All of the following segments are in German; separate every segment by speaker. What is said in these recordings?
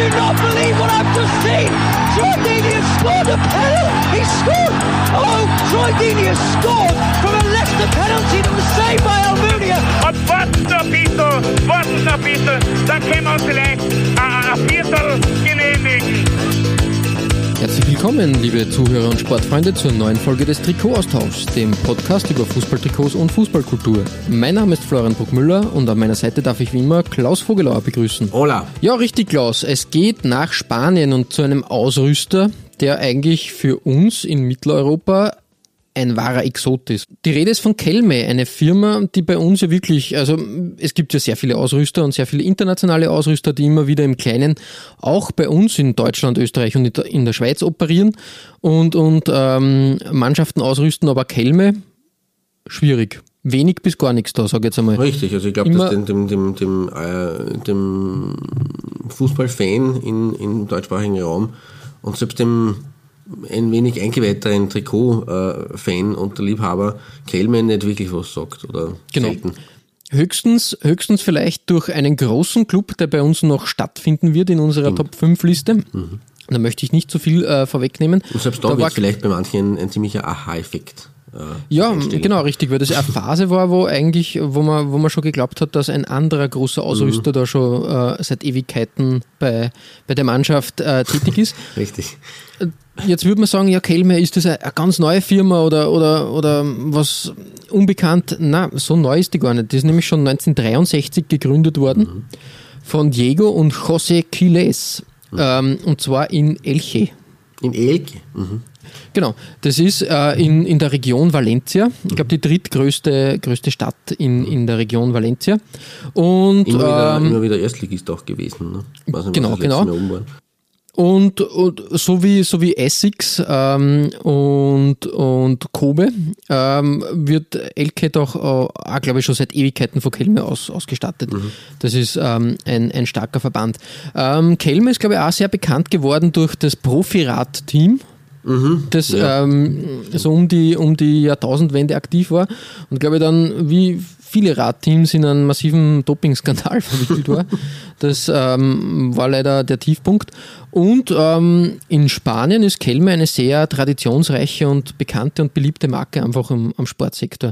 Speaker 1: Do not believe what I've just seen! Troy Deeney has scored a penalty! He scored! Oh, Troy Deeney has scored from a Leicester penalty that was saved by Almunia!
Speaker 2: Und warten noch ein bisschen, warten noch ein bisschen, dann können wir
Speaker 3: Herzlich willkommen, liebe Zuhörer und Sportfreunde, zur neuen Folge des Trikotaustauschs, dem Podcast über Fußballtrikots und Fußballkultur. Mein Name ist Florian Bruckmüller und an meiner Seite darf ich wie immer Klaus Vogelauer begrüßen.
Speaker 4: Hola.
Speaker 3: Ja, richtig, Klaus. Es geht nach Spanien und zu einem Ausrüster, der eigentlich für uns in Mitteleuropa ein wahrer Exot ist. Die Rede ist von Kelme, eine Firma, die bei uns ja wirklich, also es gibt ja sehr viele Ausrüster und sehr viele internationale Ausrüster, die immer wieder im Kleinen auch bei uns in Deutschland, Österreich und in der Schweiz operieren und, und ähm, Mannschaften ausrüsten, aber Kelme, schwierig. Wenig bis gar nichts da, sage ich jetzt einmal.
Speaker 4: Richtig, also ich glaube, dass dem, dem, dem, dem, äh, dem Fußballfan in, im deutschsprachigen Raum und selbst dem ein wenig eingeweihten Trikot-Fan und Liebhaber Kelme nicht wirklich was sagt oder
Speaker 3: Genau.
Speaker 4: selten.
Speaker 3: Höchstens, höchstens vielleicht durch einen großen Club, der bei uns noch stattfinden wird in unserer Top 5 Liste. Da möchte ich nicht zu viel äh, vorwegnehmen.
Speaker 4: Und selbst da,
Speaker 3: Da
Speaker 4: wird vielleicht bei manchen ein ziemlicher Aha-Effekt.
Speaker 3: Ja,
Speaker 4: entstehen.
Speaker 3: genau, richtig, weil das eine Phase war, wo eigentlich, wo man, wo man schon geglaubt hat, dass ein anderer großer Ausrüster da schon äh, seit Ewigkeiten bei, bei der Mannschaft äh, tätig ist.
Speaker 4: Richtig.
Speaker 3: Jetzt würde man sagen, ja, Kelme, ist das eine, eine ganz neue Firma oder, oder, oder was unbekannt? Na, so neu ist die gar nicht. Die ist nämlich schon 1963 gegründet worden von Diego und José Quiles. Ähm, und zwar in Elche.
Speaker 4: In Elke. Mhm.
Speaker 3: Genau, das ist äh, in, in der Region Valencia. Ich glaube, die drittgrößte größte Stadt in, in der Region Valencia. Und,
Speaker 4: Immer, wieder,
Speaker 3: ähm,
Speaker 4: immer wieder Erstligist auch gewesen. Ne? Nicht,
Speaker 3: Genau, genau. Und, und so wie, so wie Essex ähm, und, und Kobe ähm, wird Elke doch äh, auch, glaube ich, schon seit Ewigkeiten von Kelme aus, ausgestattet. Das ist ähm, ein, ein starker Verband. Ähm, Kelme ist, glaube ich, auch sehr bekannt geworden durch das Profirad-Team. das ähm, so um die, um die Jahrtausendwende aktiv war und glaube ich dann wie viele Radteams in einen massiven Dopingskandal verwickelt war. Das ähm, war leider der Tiefpunkt. Und ähm, in Spanien ist Kelme eine sehr traditionsreiche und bekannte und beliebte Marke einfach im, am Sportsektor.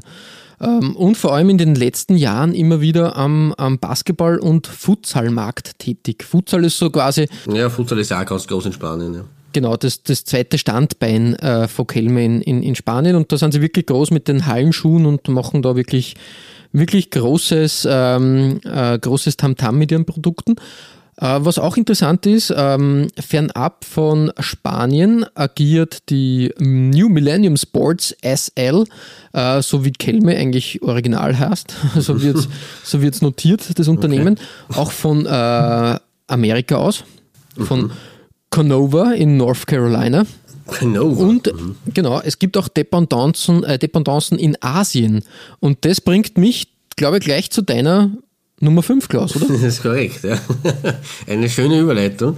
Speaker 3: Ähm, und vor allem in den letzten Jahren immer wieder am, am Basketball- und Futsalmarkt tätig. Futsal ist so quasi
Speaker 4: Ja, Futsal ist ja auch ganz groß in Spanien. Ja.
Speaker 3: Genau, das, das zweite Standbein äh, von Kelme in, in, in Spanien. Und da sind sie wirklich groß mit den Hallenschuhen und machen da wirklich, wirklich großes, ähm, äh, großes Tamtam mit ihren Produkten. Äh, was auch interessant ist, ähm, fernab von Spanien agiert die New Millennium Sports SL, äh, so wie Kelme eigentlich original heißt, so wird es so wird's notiert, das Unternehmen, auch von äh, Amerika aus, von Canova in North Carolina.
Speaker 4: Genau.
Speaker 3: Und genau, es gibt auch Dependancen, äh, Dependancen in Asien. Und das bringt mich, glaube ich, gleich zu deiner Nummer 5, Klaus, oder?
Speaker 4: Das ist korrekt, ja. Eine schöne Überleitung.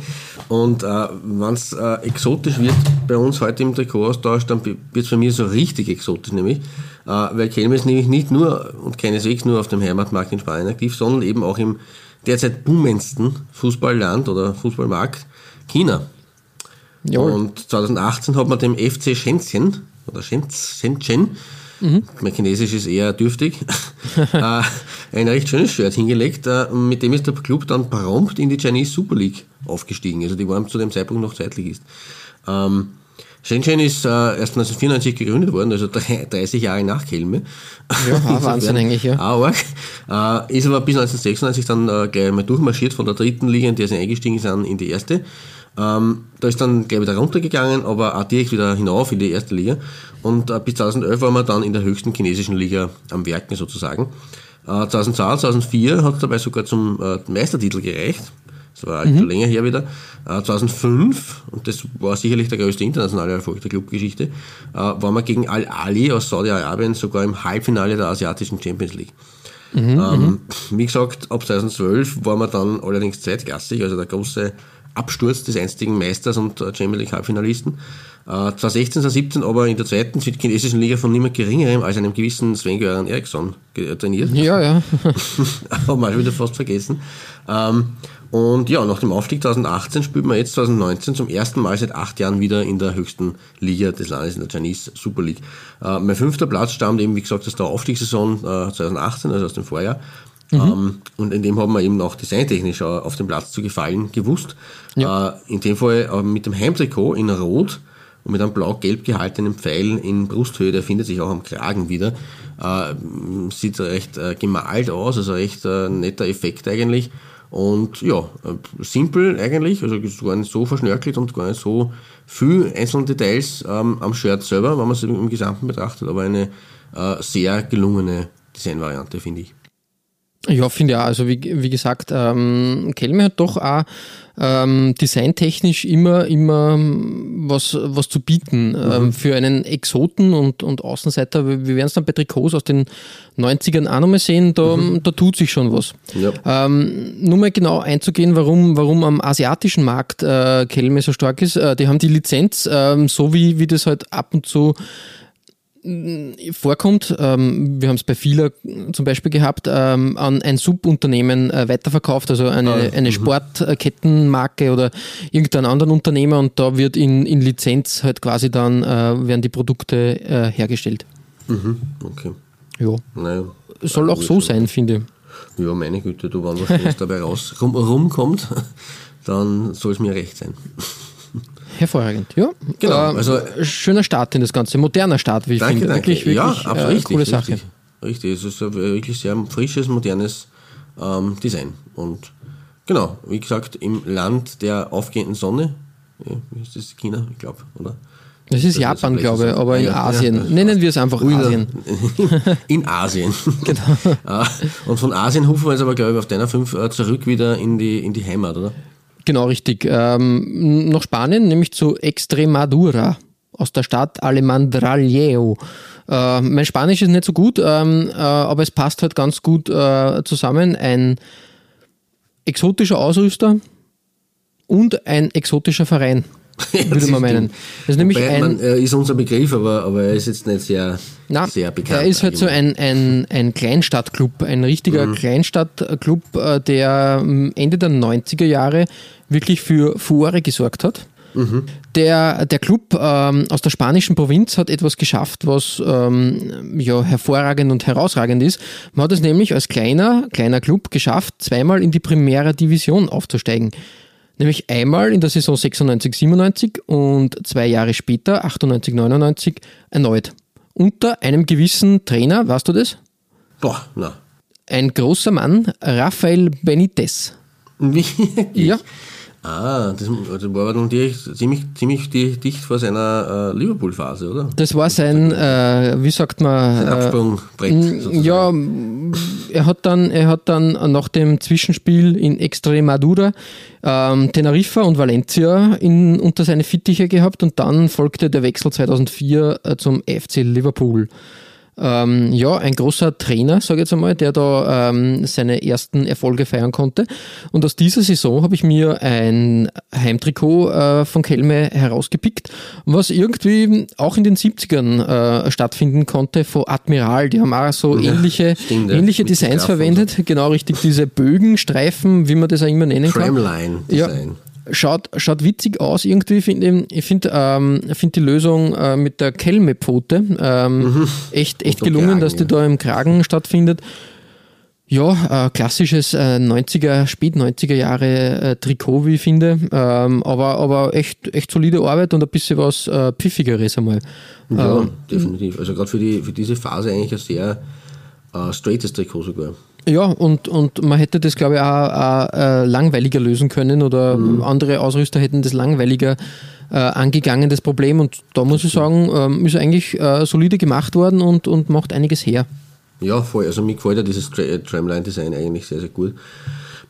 Speaker 4: Und äh, wenn es äh, exotisch wird bei uns heute im Trikotaustausch, dann wird es bei mir so richtig exotisch nämlich. Äh, weil Kelme ist nämlich nicht nur und keineswegs nur auf dem Heimatmarkt in Spanien aktiv, sondern eben auch im derzeit boomendsten Fußballland oder Fußballmarkt China.
Speaker 3: Jawohl.
Speaker 4: Und 2018 hat man dem FC Shenzhen oder Shenz- Shenzhen, mein Chinesisch ist eher dürftig, äh, ein recht schönes Shirt hingelegt. Äh, mit dem ist der Club dann prompt in die Chinese Super League aufgestiegen. Also die waren zu dem Zeitpunkt noch Zweitligist. Ähm, Shenzhen ist äh, erst 1994 gegründet worden, also drei- 30 Jahre nach Kelme.
Speaker 3: Ja, Wahnsinn eigentlich, ja.
Speaker 4: Auch arg. Äh, ist aber bis 1996 dann äh, gleich mal durchmarschiert von der dritten Liga, in der sie eingestiegen sind, in die erste. Ähm, da ist dann gleich wieder runtergegangen, aber auch direkt wieder hinauf in die erste Liga. Und äh, bis 2011 waren wir dann in der höchsten chinesischen Liga am Werken sozusagen. Äh, 2002, 2004 hat es dabei sogar zum äh, Meistertitel gereicht. Das war mhm. länger her wieder. Äh, 2005, und das war sicherlich der größte internationale Erfolg der Clubgeschichte, äh, waren wir gegen Al-Ali aus Saudi-Arabien sogar im Halbfinale der asiatischen Champions League. Mhm, ähm, mhm. wie gesagt, ab 2012 waren wir dann allerdings zweitklassig, also der große Absturz des einstigen Meisters und äh, Champions League Halbfinalisten. 2016, 2017 aber in der zweiten südchinesischen Liga von niemand geringerem als einem gewissen Sven-Göran Eriksson trainiert.
Speaker 3: Ja, ja.
Speaker 4: Haben wir wieder fast vergessen. Ähm, und ja, nach dem Aufstieg 2018 spielt man jetzt 2019 zum ersten Mal seit acht Jahren wieder in der höchsten Liga des Landes, in der Chinese Super League. Äh, mein fünfter Platz stammt eben, wie gesagt, aus der Aufstiegssaison äh, 2018, also aus dem Vorjahr. Mhm. Ähm, und in dem haben wir eben auch designtechnisch auf dem Platz zu gefallen gewusst. Ja. Äh, in dem Fall äh, mit dem Heimtrikot in Rot und mit einem blau-gelb gehaltenen Pfeil in Brusthöhe, der findet sich auch am Kragen wieder. Äh, sieht recht äh, gemalt aus, also recht äh, netter Effekt eigentlich. Und ja, simpel eigentlich, also gar nicht so verschnörkelt und gar nicht so viel einzelne Details ähm, am Shirt selber, wenn man es im Gesamten betrachtet, aber eine äh, sehr gelungene Designvariante, finde ich.
Speaker 3: Ja, finde ich auch. Also wie, wie gesagt, ähm, Kelme hat doch auch ähm, designtechnisch immer, immer was, was zu bieten. Ähm, mhm. Ähm, für einen Exoten und, und Außenseiter, wir werden es dann bei Trikots aus den 90ern auch nochmal sehen, da, mhm. da tut sich schon was. Ja. Ähm, nur mal genau einzugehen, warum, warum am asiatischen Markt äh, Kelme so stark ist. Äh, die haben die Lizenz, äh, so wie, wie das halt ab und zu vorkommt, ähm, wir haben es bei Fila zum Beispiel gehabt, ähm, an ein Subunternehmen äh, weiterverkauft, also eine, ah, eine mhm. Sportkettenmarke oder irgendeinen anderen Unternehmer und da wird in, in Lizenz halt quasi dann, äh, werden die Produkte äh, hergestellt.
Speaker 4: Mhm, okay.
Speaker 3: Ja. Naja, Soll auch so sein, finde
Speaker 4: ich. Ja, meine Güte, du, wenn was dabei raus rum, rumkommt, dann soll es mir recht sein.
Speaker 3: Hervorragend, ja.
Speaker 4: Genau. Äh, also,
Speaker 3: schöner Start in das Ganze, moderner Start, wie ich danke, finde. Wirklich, wirklich,
Speaker 4: ja, absolut äh, richtig, coole Sache. Richtig, richtig. Es ist ein wirklich sehr frisches, modernes ähm, Design. Und genau, wie gesagt, im Land der aufgehenden Sonne, ja, ist das China, ich glaube, oder?
Speaker 3: Das ist das Japan, ist glaube ich, aber in ja, Asien. Ja. Nennen wir es einfach Ui, Asien.
Speaker 4: In Asien. genau. Ah, und von Asien hufen wir jetzt aber, glaube ich, auf deiner 5 äh, zurück wieder in die, in die Heimat, oder?
Speaker 3: Genau, richtig. Ähm, nach Spanien, nämlich zu Extremadura aus der Stadt Alemandralleo. Äh, mein Spanisch ist nicht so gut, ähm, äh, aber es passt halt ganz gut äh, zusammen. Ein exotischer Ausrüster und ein exotischer Verein, würde man meinen.
Speaker 4: Das ist nämlich ein, man, er ist unser Begriff, aber, aber er ist jetzt nicht sehr, na, sehr bekannt.
Speaker 3: Er ist halt so ein, ein, ein Kleinstadtclub, ein richtiger mhm. Kleinstadtclub, äh, der Ende der 90er Jahre wirklich für Furore gesorgt hat. Mhm. Der, der Club ähm, aus der spanischen Provinz hat etwas geschafft, was ähm, ja, hervorragend und herausragend ist. Man hat es nämlich als kleiner, kleiner Club geschafft, zweimal in die Primera Division aufzusteigen. Nämlich einmal in der Saison 96, 97 und zwei Jahre später, 98, 99, erneut. Unter einem gewissen Trainer, weißt du das?
Speaker 4: Boah, na.
Speaker 3: Ein großer Mann, Rafael Benitez.
Speaker 4: Wie? Ja. Ah, das, also war dann ziemlich, ziemlich dicht vor seiner äh, Liverpool-Phase, oder?
Speaker 3: Das war sein, äh, wie sagt man?
Speaker 4: Sein Absprungbrett.
Speaker 3: Äh, ja, er hat, dann, er hat dann nach dem Zwischenspiel in Extremadura ähm, Teneriffa und Valencia in, unter seine Fittiche gehabt und dann folgte der Wechsel 2004 äh, zum FC Liverpool ähm, ja, ein großer Trainer, sage ich jetzt einmal, der da ähm, seine ersten Erfolge feiern konnte. Und aus dieser Saison habe ich mir ein Heimtrikot äh, von Kelme herausgepickt, was irgendwie auch in den 70ern äh, stattfinden konnte von Admiral. Die haben auch so ja, ähnliche, stimmt, ähnliche Designs verwendet. So. Genau richtig, diese Bögenstreifen, wie man das auch immer nennen kann.
Speaker 4: Tramline-Design.
Speaker 3: Ja, schaut, schaut witzig aus irgendwie. Find, ich finde ähm, find die Lösung äh, mit der Kelme-Pfote ähm, mhm. echt, echt gelungen, Kragen, dass die ja. da im Kragen stattfindet. Ja, äh, klassisches äh, 90er, spät 90er Jahre äh, Trikot, wie ich finde. Ähm, aber, aber echt, echt solide Arbeit und ein bisschen was äh, Pfiffigeres einmal.
Speaker 4: Ja, ähm, definitiv. Also gerade für, die, für diese Phase eigentlich ein sehr äh, straightes Trikot sogar.
Speaker 3: Ja, und, und man hätte das, glaube ich, auch, auch äh, langweiliger lösen können oder mhm. andere Ausrüster hätten das langweiliger äh, angegangen, das Problem. Und da muss ich sagen, ähm, ist eigentlich äh, solide gemacht worden und, und macht einiges her.
Speaker 4: Ja, voll. Also mir gefällt ja dieses Tramline-Design eigentlich sehr, sehr gut.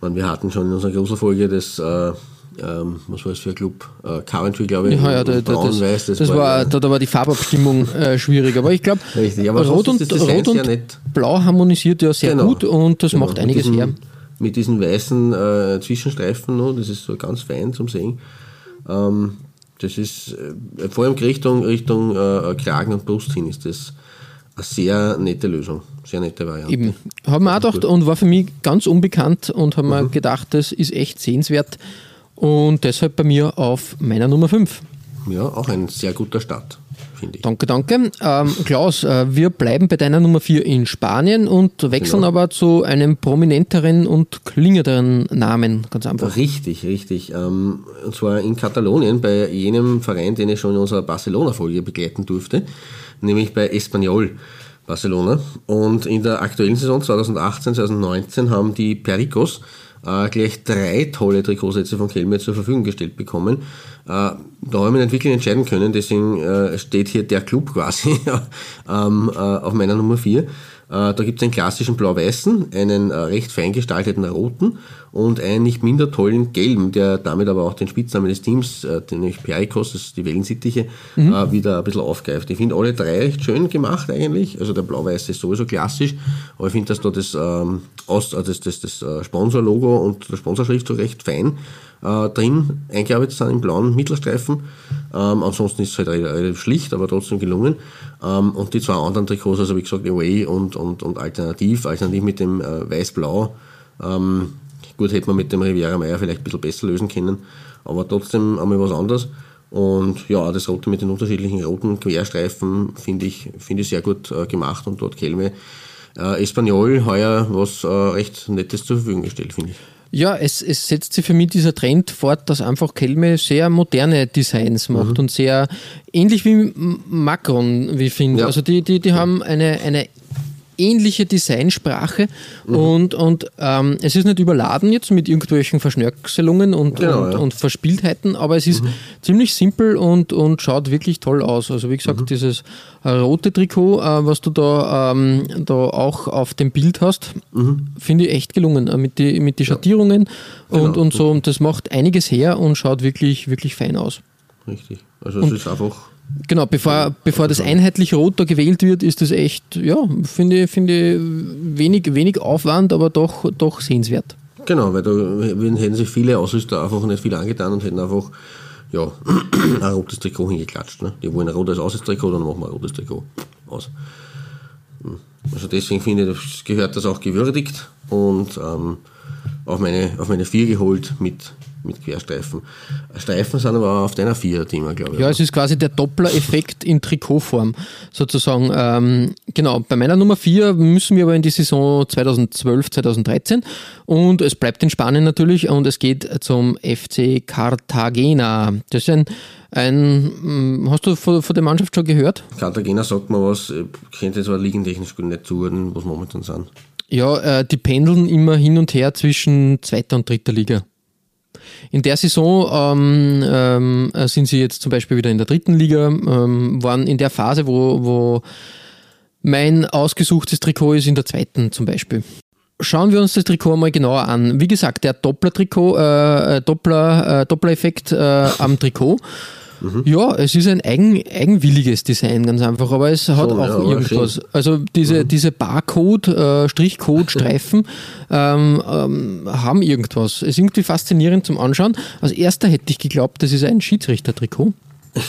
Speaker 4: meine, wir hatten schon in unserer Gruselfolge das, äh, ähm, was war das für ein Club? Äh, Coventry, glaube ich.
Speaker 3: Ja, ja, da,
Speaker 4: Braun-Weiß,
Speaker 3: das, das war, da, da war die Farbabstimmung äh, schwierig. Aber ich glaube, Rot, und, Rot und
Speaker 4: nett.
Speaker 3: Blau harmonisiert ja sehr
Speaker 4: Genau.
Speaker 3: gut und das
Speaker 4: Genau,
Speaker 3: macht
Speaker 4: mit
Speaker 3: einiges
Speaker 4: diesen,
Speaker 3: her.
Speaker 4: Mit diesen weißen äh, Zwischenstreifen, noch, das ist so ganz fein zum Sehen. Ähm, das ist, äh, vor allem Richtung, Richtung äh, Kragen und Brust hin ist das eine sehr nette Lösung, sehr nette Variante.
Speaker 3: Eben. Haben wir auch gedacht und war für mich ganz unbekannt und haben mir gedacht, das ist echt sehenswert und deshalb bei mir auf meiner Nummer 5.
Speaker 4: Ja, auch ein sehr guter Start, finde ich.
Speaker 3: Danke, danke. Ähm, Klaus, äh, wir bleiben bei deiner Nummer 4 in Spanien und wechseln
Speaker 4: Genau.
Speaker 3: aber zu einem prominenteren und klingenderen Namen, ganz einfach.
Speaker 4: Richtig, richtig. Ähm, und zwar in Katalonien, bei jenem Verein, den ich schon in unserer Barcelona-Folge begleiten durfte, nämlich bei Espanyol Barcelona. Und in der aktuellen Saison 2018, 2019 haben die Pericos äh, gleich drei tolle Trikotsätze von Kelme zur Verfügung gestellt bekommen. Äh, da habe ich mich nicht wirklich entscheiden können, deswegen äh, steht hier der Club quasi ähm, äh, auf meiner Nummer 4. Äh, da gibt es einen klassischen blau-weißen, einen äh, recht fein gestalteten roten und einen nicht minder tollen gelben, der damit aber auch den Spitznamen des Teams, äh, den nämlich Pericos, das ist die Wellensittiche, äh, wieder ein bisschen aufgreift. Ich finde alle drei recht schön gemacht eigentlich. Also der blau-weiße ist sowieso klassisch, aber ich finde, dass da das, ähm, äh, das, das, das äh, Sponsorlogo und der Sponsorschrift so recht fein äh, drin eingearbeitet sind im blauen Mittelstreifen. Ähm, ansonsten ist es halt relativ, schlicht, aber trotzdem gelungen. Ähm, und die zwei anderen Trikots, also wie gesagt, Away und, und, und Alternativ, Alternativ mit dem äh, Weiß-Blau. Ähm, gut, hätte man mit dem Riviera Meier vielleicht ein bisschen besser lösen können, aber trotzdem einmal was anderes. Und ja, das Rote mit den unterschiedlichen roten Querstreifen finde ich, finde ich sehr gut äh, gemacht und dort Kelme äh, Espanyol heuer was äh, recht Nettes zur Verfügung gestellt, finde ich.
Speaker 3: Ja, es, es setzt sich für mich dieser Trend fort, dass einfach Kelme sehr moderne Designs macht
Speaker 4: Mhm.
Speaker 3: und sehr ähnlich wie Macron, wie ich finde.
Speaker 4: Ja.
Speaker 3: Also die, die, die haben eine, eine ähnliche Designsprache
Speaker 4: Mhm.
Speaker 3: und, und ähm, es ist nicht überladen jetzt mit irgendwelchen Verschnörkelungen und,
Speaker 4: Genau,
Speaker 3: und,
Speaker 4: ja.
Speaker 3: und Verspieltheiten, aber es ist ziemlich simpel und, und schaut wirklich toll aus. Also wie gesagt,
Speaker 4: Mhm.
Speaker 3: dieses äh, rote Trikot, äh, was du da, ähm, da auch auf dem Bild hast,
Speaker 4: Mhm.
Speaker 3: finde ich echt gelungen äh, mit die, mit die Schattierungen und,
Speaker 4: Genau.
Speaker 3: und so. Und das macht einiges her und schaut wirklich, wirklich fein aus.
Speaker 4: Richtig. Also es ist einfach
Speaker 3: Genau, bevor, bevor das einheitlich Rot da gewählt wird, ist das echt, ja, finde ich, finde wenig, wenig Aufwand, aber doch, doch sehenswert.
Speaker 4: Genau, weil da hätten sich viele Ausrüster einfach nicht viel angetan und hätten einfach ja, ein rotes Trikot hingeklatscht. Ne? Die wollen ein rotes Aussichtstrikot, dann machen wir ein rotes Trikot aus. Hm. Also deswegen finde ich, das gehört das auch gewürdigt und ähm, auf, meine, auf meine vier geholt mit, mit Querstreifen. Streifen sind aber auch auf deiner Vier-Thema, glaube ich.
Speaker 3: Ja, es ist quasi der Doppler-Effekt in Trikotform sozusagen. Ähm, genau, bei meiner Nummer 4 müssen wir aber in die Saison 2012, 2013 und es bleibt in Spanien natürlich und es geht zum FC Cartagena. Das ist ein, ein mm, hast du von, von der Mannschaft schon gehört?
Speaker 4: Cartagena sagt mir was, ich kennt jetzt aber ligentechnisch gut nicht zuordnen, was momentan sind.
Speaker 3: Ja, äh, die pendeln immer hin und her zwischen zweiter und dritter Liga. In der Saison ähm, ähm, äh, sind sie jetzt zum Beispiel wieder in der dritten Liga, ähm, waren in der Phase, wo, wo mein ausgesuchtes Trikot ist, in der zweiten zum Beispiel. Schauen wir uns das Trikot mal genauer an. Wie gesagt, der Doppler-Trikot, äh, äh, Doppler, äh, Doppler-Effekt äh, am Trikot. Ja, es ist ein eigen, eigenwilliges Design, ganz einfach, aber es hat
Speaker 4: Schon,
Speaker 3: auch
Speaker 4: ja,
Speaker 3: irgendwas.
Speaker 4: schön.
Speaker 3: Also diese, diese Barcode, äh, Strichcode-Streifen ähm, ähm, haben irgendwas. Es ist irgendwie faszinierend zum Anschauen. Als erster hätte ich geglaubt, das ist ein Schiedsrichter-Trikot.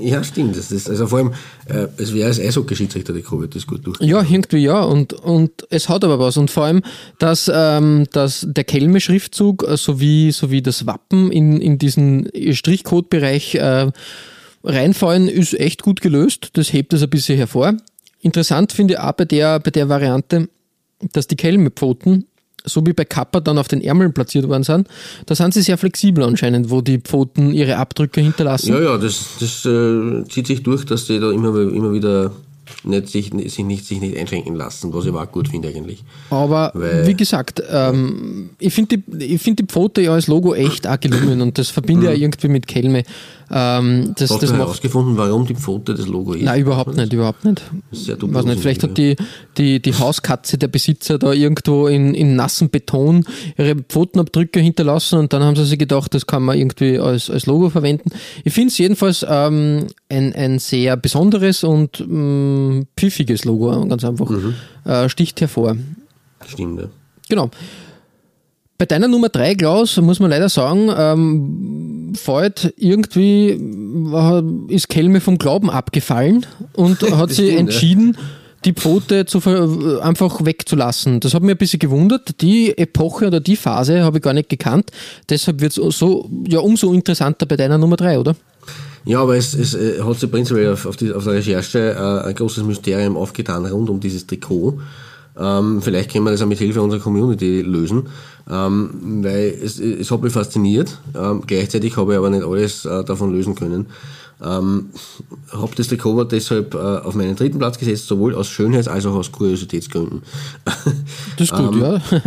Speaker 4: Ja, stimmt. Das ist, also vor allem, äh, es wäre als Eishockey-Schiedsrichter, die Covid das gut durch.
Speaker 3: Ja, irgendwie ja. Und, und es hat aber was. Und vor allem, dass, ähm, dass der Kelme-Schriftzug äh, sowie, sowie das Wappen in, in diesen Strichcode-Bereich äh, reinfallen, ist echt gut gelöst. Das hebt es ein bisschen hervor. Interessant finde ich auch bei der, bei der Variante, dass die Kelme-Pfoten so wie bei Kappa dann auf den Ärmeln platziert worden sind, da sind sie sehr flexibel anscheinend, wo die Pfoten ihre Abdrücke hinterlassen.
Speaker 4: Ja, ja, das, das äh, zieht sich durch, dass die da immer, immer wieder nicht, sich, sich, nicht, sich nicht einschränken lassen, was ich auch gut finde eigentlich.
Speaker 3: Aber
Speaker 4: Weil-
Speaker 3: wie gesagt, ähm, ich finde die, ich find die Pfote ja als Logo echt auch gelungen und das verbinde ich
Speaker 4: Mhm.
Speaker 3: ja irgendwie mit Kelme. Ähm, das,
Speaker 4: Hast
Speaker 3: das
Speaker 4: du herausgefunden, warum die Pfote das Logo ist?
Speaker 3: Nein, überhaupt nicht, überhaupt nicht.
Speaker 4: Sehr
Speaker 3: Weiß
Speaker 4: dubios
Speaker 3: nicht, vielleicht hat die, die, die Hauskatze der Besitzer da irgendwo in, in nassen Beton ihre Pfotenabdrücke hinterlassen und dann haben sie sich gedacht, das kann man irgendwie als, als Logo verwenden. Ich finde es jedenfalls ähm, ein, ein sehr besonderes und ähm, pfiffiges Logo, ganz einfach. Äh, sticht hervor.
Speaker 4: Stimmt, ja.
Speaker 3: Genau. Bei deiner Nummer drei, Klaus, muss man leider sagen, ähm, fällt irgendwie äh, ist Kelme vom Glauben abgefallen und hat sich entschieden, die Pfote zu ver einfach wegzulassen. Das hat mich ein bisschen gewundert. Die Epoche oder die Phase habe ich gar nicht gekannt. Deshalb wird es so, ja, umso interessanter bei deiner Nummer drei, oder?
Speaker 4: Ja, aber es, es äh, hat sich prinzipiell auf, auf, die, auf der Recherche äh, ein großes Mysterium aufgetan rund um dieses Trikot. Ähm, vielleicht können wir das auch mit Hilfe unserer Community lösen, ähm, weil es, es hat mich fasziniert. Ähm, gleichzeitig habe ich aber nicht alles äh, davon lösen können. Ähm, habe das aber deshalb äh, auf meinen dritten Platz gesetzt, sowohl aus Schönheits- als auch aus Kuriositätsgründen.
Speaker 3: Das ist gut,
Speaker 4: Ähm,
Speaker 3: ja.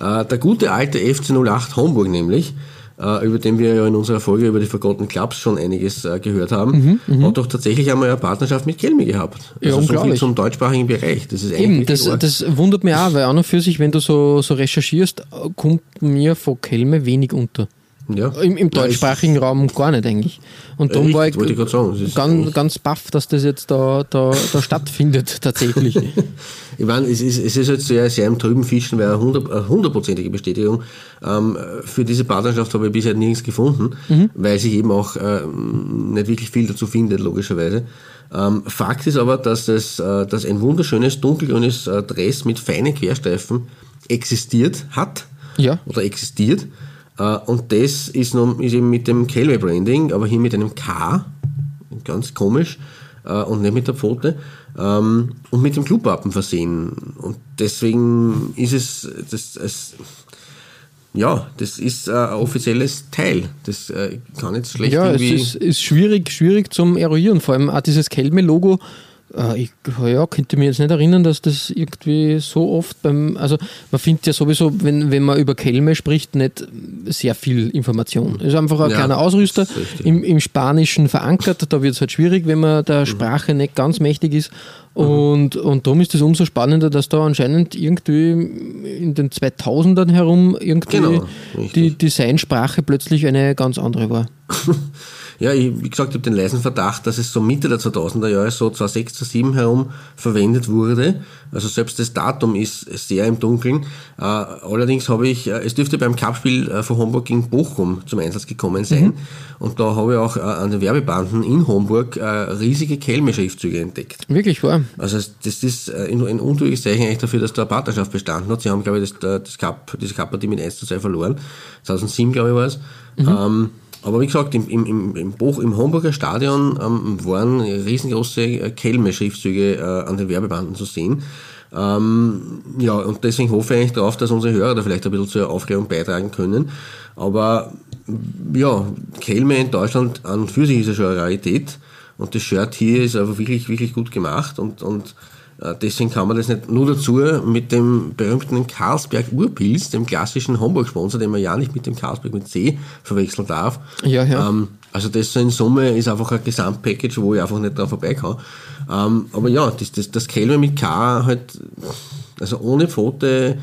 Speaker 4: Äh, der gute alte FC 08 Homburg nämlich, über den wir ja in unserer Folge über die Forgotten Clubs schon einiges äh, gehört haben, hat doch tatsächlich einmal eine Partnerschaft mit Kelmi gehabt.
Speaker 3: Mhm, Ja,
Speaker 4: also so viel zum deutschsprachigen Bereich. Das ist
Speaker 3: Eben, das, das wundert mich auch, weil an und für sich, wenn du so, so recherchierst, kommt mir von Kelme wenig unter.
Speaker 4: Ja.
Speaker 3: Im, im
Speaker 4: Ja,
Speaker 3: deutschsprachigen Raum gar nicht eigentlich. Und
Speaker 4: Ja,
Speaker 3: darum war ich,
Speaker 4: ich sagen. Das
Speaker 3: ganz, ganz baff, dass das jetzt da, da, da stattfindet tatsächlich.
Speaker 4: Ich meine, es ist, es ist jetzt sehr, sehr im trüben Fischen, weil eine hundert- eine hundertprozentige Bestätigung ähm, für diese Partnerschaft habe ich bisher nirgends gefunden,
Speaker 3: Mhm.
Speaker 4: weil sich eben auch ähm, nicht wirklich viel dazu findet, logischerweise. Ähm, Fakt ist aber, dass, es, äh, dass ein wunderschönes dunkelgrünes äh, Dress mit feinen Querstreifen existiert hat
Speaker 3: Ja.
Speaker 4: oder existiert. Äh, und das ist, nun, ist eben mit dem Kelme Branding, aber hier mit einem K, ganz komisch, äh, und nicht mit der Pfote, ähm, und mit dem Clubwappen versehen. Und deswegen ist es, das, es ja, das ist äh, ein offizielles Teil. Das kann jetzt schlecht
Speaker 3: ja, es ist, ist schwierig, schwierig zum Eruieren. Vor allem auch dieses Kelme-Logo. Äh, ich ja, könnte mir jetzt nicht erinnern, dass das irgendwie so oft beim. Also, man findet ja sowieso, wenn, wenn man über Kelme spricht, nicht sehr viel Information. Es ist einfach ein
Speaker 4: Ja,
Speaker 3: kleiner Ausrüster, im, im Spanischen verankert. Da wird es halt schwierig, wenn man der Sprache nicht ganz mächtig ist. Und, und darum ist es umso spannender, dass da anscheinend irgendwie in den 2000ern herum irgendwie
Speaker 4: Genau,
Speaker 3: die. Designsprache plötzlich eine ganz andere war.
Speaker 4: Ja, ich, wie gesagt, ich habe den leisen Verdacht, dass es so Mitte der 2000er Jahre, so 2006, 2007 herum verwendet wurde. Also selbst das Datum ist sehr im Dunkeln. Äh, allerdings habe ich, äh, es dürfte beim Cupspiel äh, von Homburg gegen Bochum zum Einsatz gekommen sein. Und da habe ich auch äh, an den Werbebanden in Homburg äh, riesige Kelme-Schriftzüge entdeckt.
Speaker 3: Wirklich wahr.
Speaker 4: Also das ist äh, ein ein untrügliches Zeichen eigentlich dafür, dass da eine Partnerschaft bestanden hat. Sie haben, glaube ich, das, das Cup, diese Cup-Partie mit 1 zu 2 verloren. 2007, glaube ich, war es. Ähm, aber wie gesagt, im, im, im, Boch, im Homburger Stadion ähm, waren riesengroße äh, Kelme-Schriftzüge äh, an den Werbebanden zu sehen. Ähm, ja, und deswegen hoffe ich darauf, dass unsere Hörer da vielleicht ein bisschen zur Aufklärung beitragen können. Aber ja, Kelme in Deutschland an und für sich ist ja schon eine Rarität. Und das Shirt hier ist einfach wirklich, wirklich gut gemacht und, und deswegen kann man das nicht nur dazu mit dem berühmten Carlsberg Urpilz, dem klassischen Homburg-Sponsor, den man ja nicht mit dem Carlsberg mit C verwechseln darf.
Speaker 3: Ja, ja.
Speaker 4: Ähm, also das so in Summe ist einfach ein Gesamtpackage, wo ich einfach nicht dran vorbei kann. Ähm, aber ja, das, das, das Kelme mit K halt, also ohne Pfote,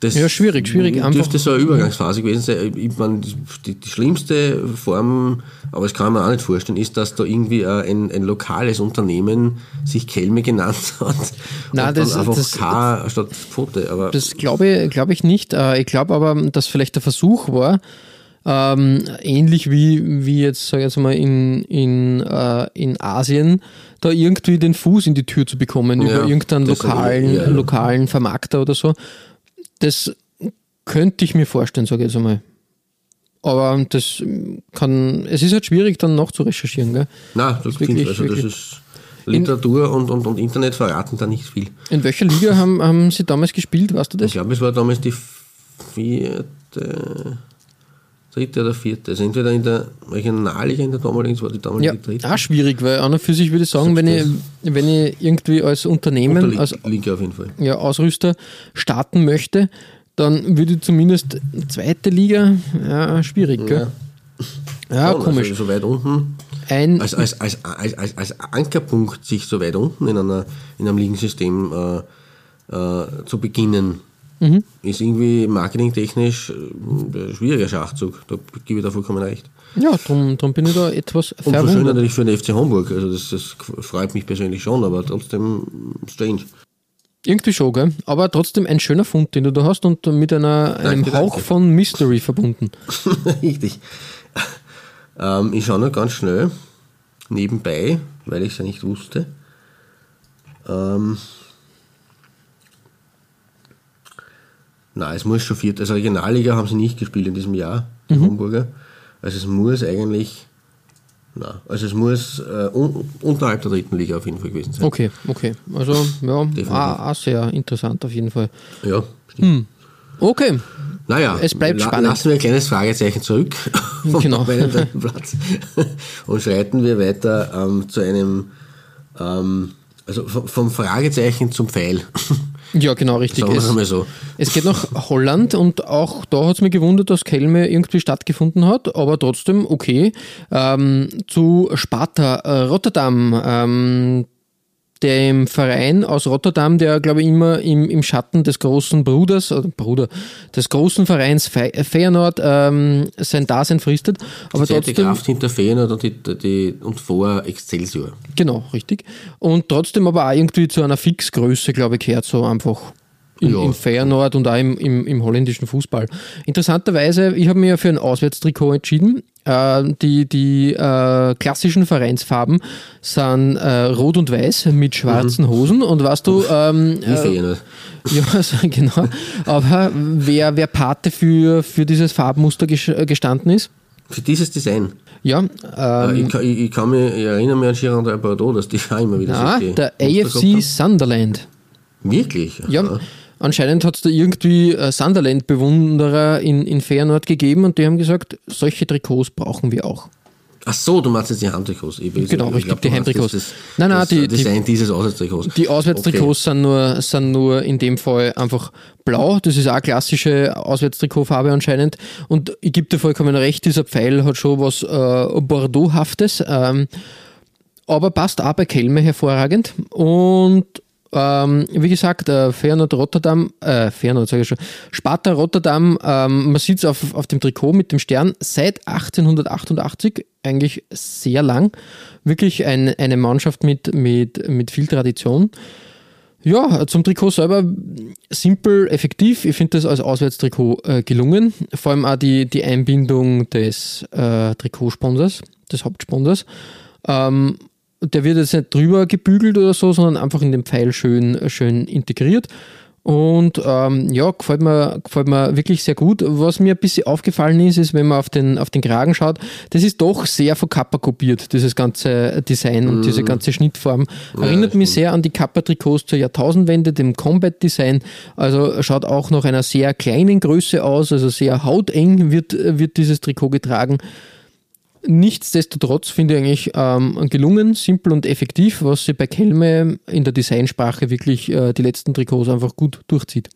Speaker 4: das
Speaker 3: Ja, schwierig, schwierig,
Speaker 4: dürfte
Speaker 3: einfach-
Speaker 4: so eine Übergangsphase gewesen sein. Ich meine, die, die schlimmste Form, aber das kann man auch nicht vorstellen, ist, dass da irgendwie ein, ein lokales Unternehmen sich Kelme genannt hat.
Speaker 3: Nein,
Speaker 4: und
Speaker 3: das-
Speaker 4: dann einfach
Speaker 3: das-
Speaker 4: K statt Pfote. Aber
Speaker 3: Das glaube glaub ich nicht. Äh, Ich glaube aber, dass vielleicht der Versuch war, ähm, ähnlich wie, wie jetzt, sag ich jetzt mal, in, in, äh, in Asien, da irgendwie den Fuß in die Tür zu bekommen
Speaker 4: Ja,
Speaker 3: über irgendeinen lokalen,
Speaker 4: ja, ja.
Speaker 3: lokalen Vermarkter oder so. Das könnte ich mir vorstellen, sage ich jetzt einmal. Aber das kann, es ist halt schwierig dann noch zu recherchieren. Gell?
Speaker 4: nein, das,
Speaker 3: wirklich,
Speaker 4: also das ist Literatur und, und, und Internet verraten da nicht viel.
Speaker 3: In welcher Liga haben, haben Sie damals gespielt, weißt du
Speaker 4: Ich
Speaker 3: das?
Speaker 4: glaube, es war damals die vierte, dritte oder vierte. Also entweder in der Regionalliga in der damaligen, war die damalige
Speaker 3: Ja,
Speaker 4: dritte.
Speaker 3: auch schwierig, weil an und für sich würde ich sagen, wenn ich, wenn ich irgendwie als Unternehmen, als
Speaker 4: Liga auf jeden Fall.
Speaker 3: ja, Ausrüster starten möchte, dann würde ich zumindest zweite Liga, ja, schwierig, gell? Ja,
Speaker 4: Schon,
Speaker 3: komisch.
Speaker 4: Also so weit unten.
Speaker 3: Ein,
Speaker 4: Als, als, als, als, als, als Ankerpunkt, sich so weit unten in, einer, in einem Ligensystem äh, äh, zu beginnen,
Speaker 3: Mhm.
Speaker 4: ist irgendwie marketingtechnisch äh, ein schwieriger Schachzug. Da gebe ich da vollkommen recht.
Speaker 3: ja, darum drum bin ich da etwas
Speaker 4: Und so schön
Speaker 3: verwundert.
Speaker 4: natürlich für den FC Hamburg. Also das, das freut mich persönlich schon, aber trotzdem strange.
Speaker 3: Irgendwie schon, gell? Aber trotzdem ein schöner Fund, den du da hast und mit einer, einem
Speaker 4: Danke,
Speaker 3: Hauch
Speaker 4: danke.
Speaker 3: von Mystery verbunden.
Speaker 4: Richtig. Ähm, ich schaue noch ganz schnell nebenbei, weil ich es ja nicht wusste. Ähm, Nein, es muss schon viert. Also Regionalliga haben sie nicht gespielt in diesem Jahr, die
Speaker 3: Mhm.
Speaker 4: Hamburger. Also es muss eigentlich. Na, also es muss äh, un unterhalb der dritten Liga auf jeden Fall gewesen sein.
Speaker 3: Okay, okay. Also, ja, auch, auch sehr interessant auf jeden Fall.
Speaker 4: Ja, stimmt.
Speaker 3: Okay,
Speaker 4: Naja,
Speaker 3: Es bleibt
Speaker 4: la
Speaker 3: spannend.
Speaker 4: lassen wir ein kleines Fragezeichen zurück
Speaker 3: Genau.
Speaker 4: Platz und schreiten wir weiter ähm, zu einem, ähm, also vom Fragezeichen zum Pfeil.
Speaker 3: Ja, genau, richtig.
Speaker 4: Sagen wir einmal so.
Speaker 3: es geht nach Holland und auch da hat es mir gewundert, dass Kelme irgendwie stattgefunden hat, aber trotzdem okay. Ähm, zu Sparta äh, Rotterdam. Ähm, dem Verein aus Rotterdam, der, glaube ich, immer im, im Schatten des großen Bruders, oder Bruder, des großen Vereins Fe Feyenoord ähm, sein Dasein fristet. Aber
Speaker 4: Die
Speaker 3: trotzdem,
Speaker 4: Kraft hinter Feyenoord und, die, die, und vor Excelsior.
Speaker 3: genau, richtig. Und trotzdem aber auch irgendwie zu einer Fixgröße, glaube ich, gehört so einfach. In,
Speaker 4: Ja.
Speaker 3: in Feyenoord und auch im, im, im holländischen Fußball. Interessanterweise, ich habe mich ja für ein Auswärtstrikot entschieden. Äh, die die äh, klassischen Vereinsfarben sind äh, rot und weiß mit schwarzen
Speaker 4: Mhm.
Speaker 3: Hosen. Und weißt du, ähm,
Speaker 4: Wie Feyenoord.
Speaker 3: ja, also, genau. Aber wer, wer Pate für, für dieses Farbmuster ges- gestanden ist?
Speaker 4: Für dieses Design.
Speaker 3: Ja,
Speaker 4: Äh,
Speaker 3: ähm,
Speaker 4: ich, kann- ich, ich kann mich ich erinnere mich an Girard Bordeaux, dass die auch immer wieder
Speaker 3: na,
Speaker 4: solche
Speaker 3: der AFC Sunderland.
Speaker 4: Wirklich?
Speaker 3: Ja,
Speaker 4: Aha.
Speaker 3: Anscheinend hat es da irgendwie äh, Sunderland-Bewunderer in, in Feyenoord gegeben und die haben gesagt, solche Trikots brauchen wir auch.
Speaker 4: Ach so, du meinst jetzt die Heimtrikots. Ich, ich-
Speaker 3: Genau,
Speaker 4: ich
Speaker 3: richtig,
Speaker 4: glaub,
Speaker 3: die Heimtrikots.
Speaker 4: Das, das,
Speaker 3: Nein, nein,
Speaker 4: das
Speaker 3: die- die-
Speaker 4: Design dieses Auswärtstrikots.
Speaker 3: Die Auswärtstrikots sind, nur, sind nur in dem Fall einfach blau. Das ist auch klassische Auswärtstrikotfarbe anscheinend. Und ich gebe dir vollkommen recht, dieser Pfeil hat schon was äh, Bordeaux-haftes. Ähm, aber passt auch bei Kelme hervorragend. Und ähm, wie gesagt, äh, Feyenoord Rotterdam, äh, Feyenoord sage ich schon, Sparta Rotterdam, ähm, man sieht es auf, auf dem Trikot mit dem Stern seit 1888, eigentlich sehr lang. Wirklich ein, eine Mannschaft mit, mit, mit viel Tradition. Ja, zum Trikot selber simpel, effektiv. Ich finde das als Auswärtstrikot äh, gelungen. Vor allem auch die, die Einbindung des äh, Trikotsponsors, des Hauptsponsors. Ähm, der wird jetzt nicht drüber gebügelt oder so, sondern einfach in den Pfeil schön, schön integriert. Und ähm, ja, gefällt mir, gefällt mir wirklich sehr gut. Was mir ein bisschen aufgefallen ist, ist, wenn man auf den, auf den Kragen schaut, das ist doch sehr von Kappa kopiert, dieses ganze Design und diese ganze Schnittform. Erinnert mich sehr an die Kappa-Trikots zur Jahrtausendwende, dem Combat-Design. Also schaut auch nach einer sehr kleinen Größe aus, also sehr hauteng wird, wird dieses Trikot getragen. Nichtsdestotrotz finde ich eigentlich ähm, gelungen, simpel und effektiv, was sie bei Kelme in der Designsprache wirklich äh, die letzten Trikots einfach gut durchzieht.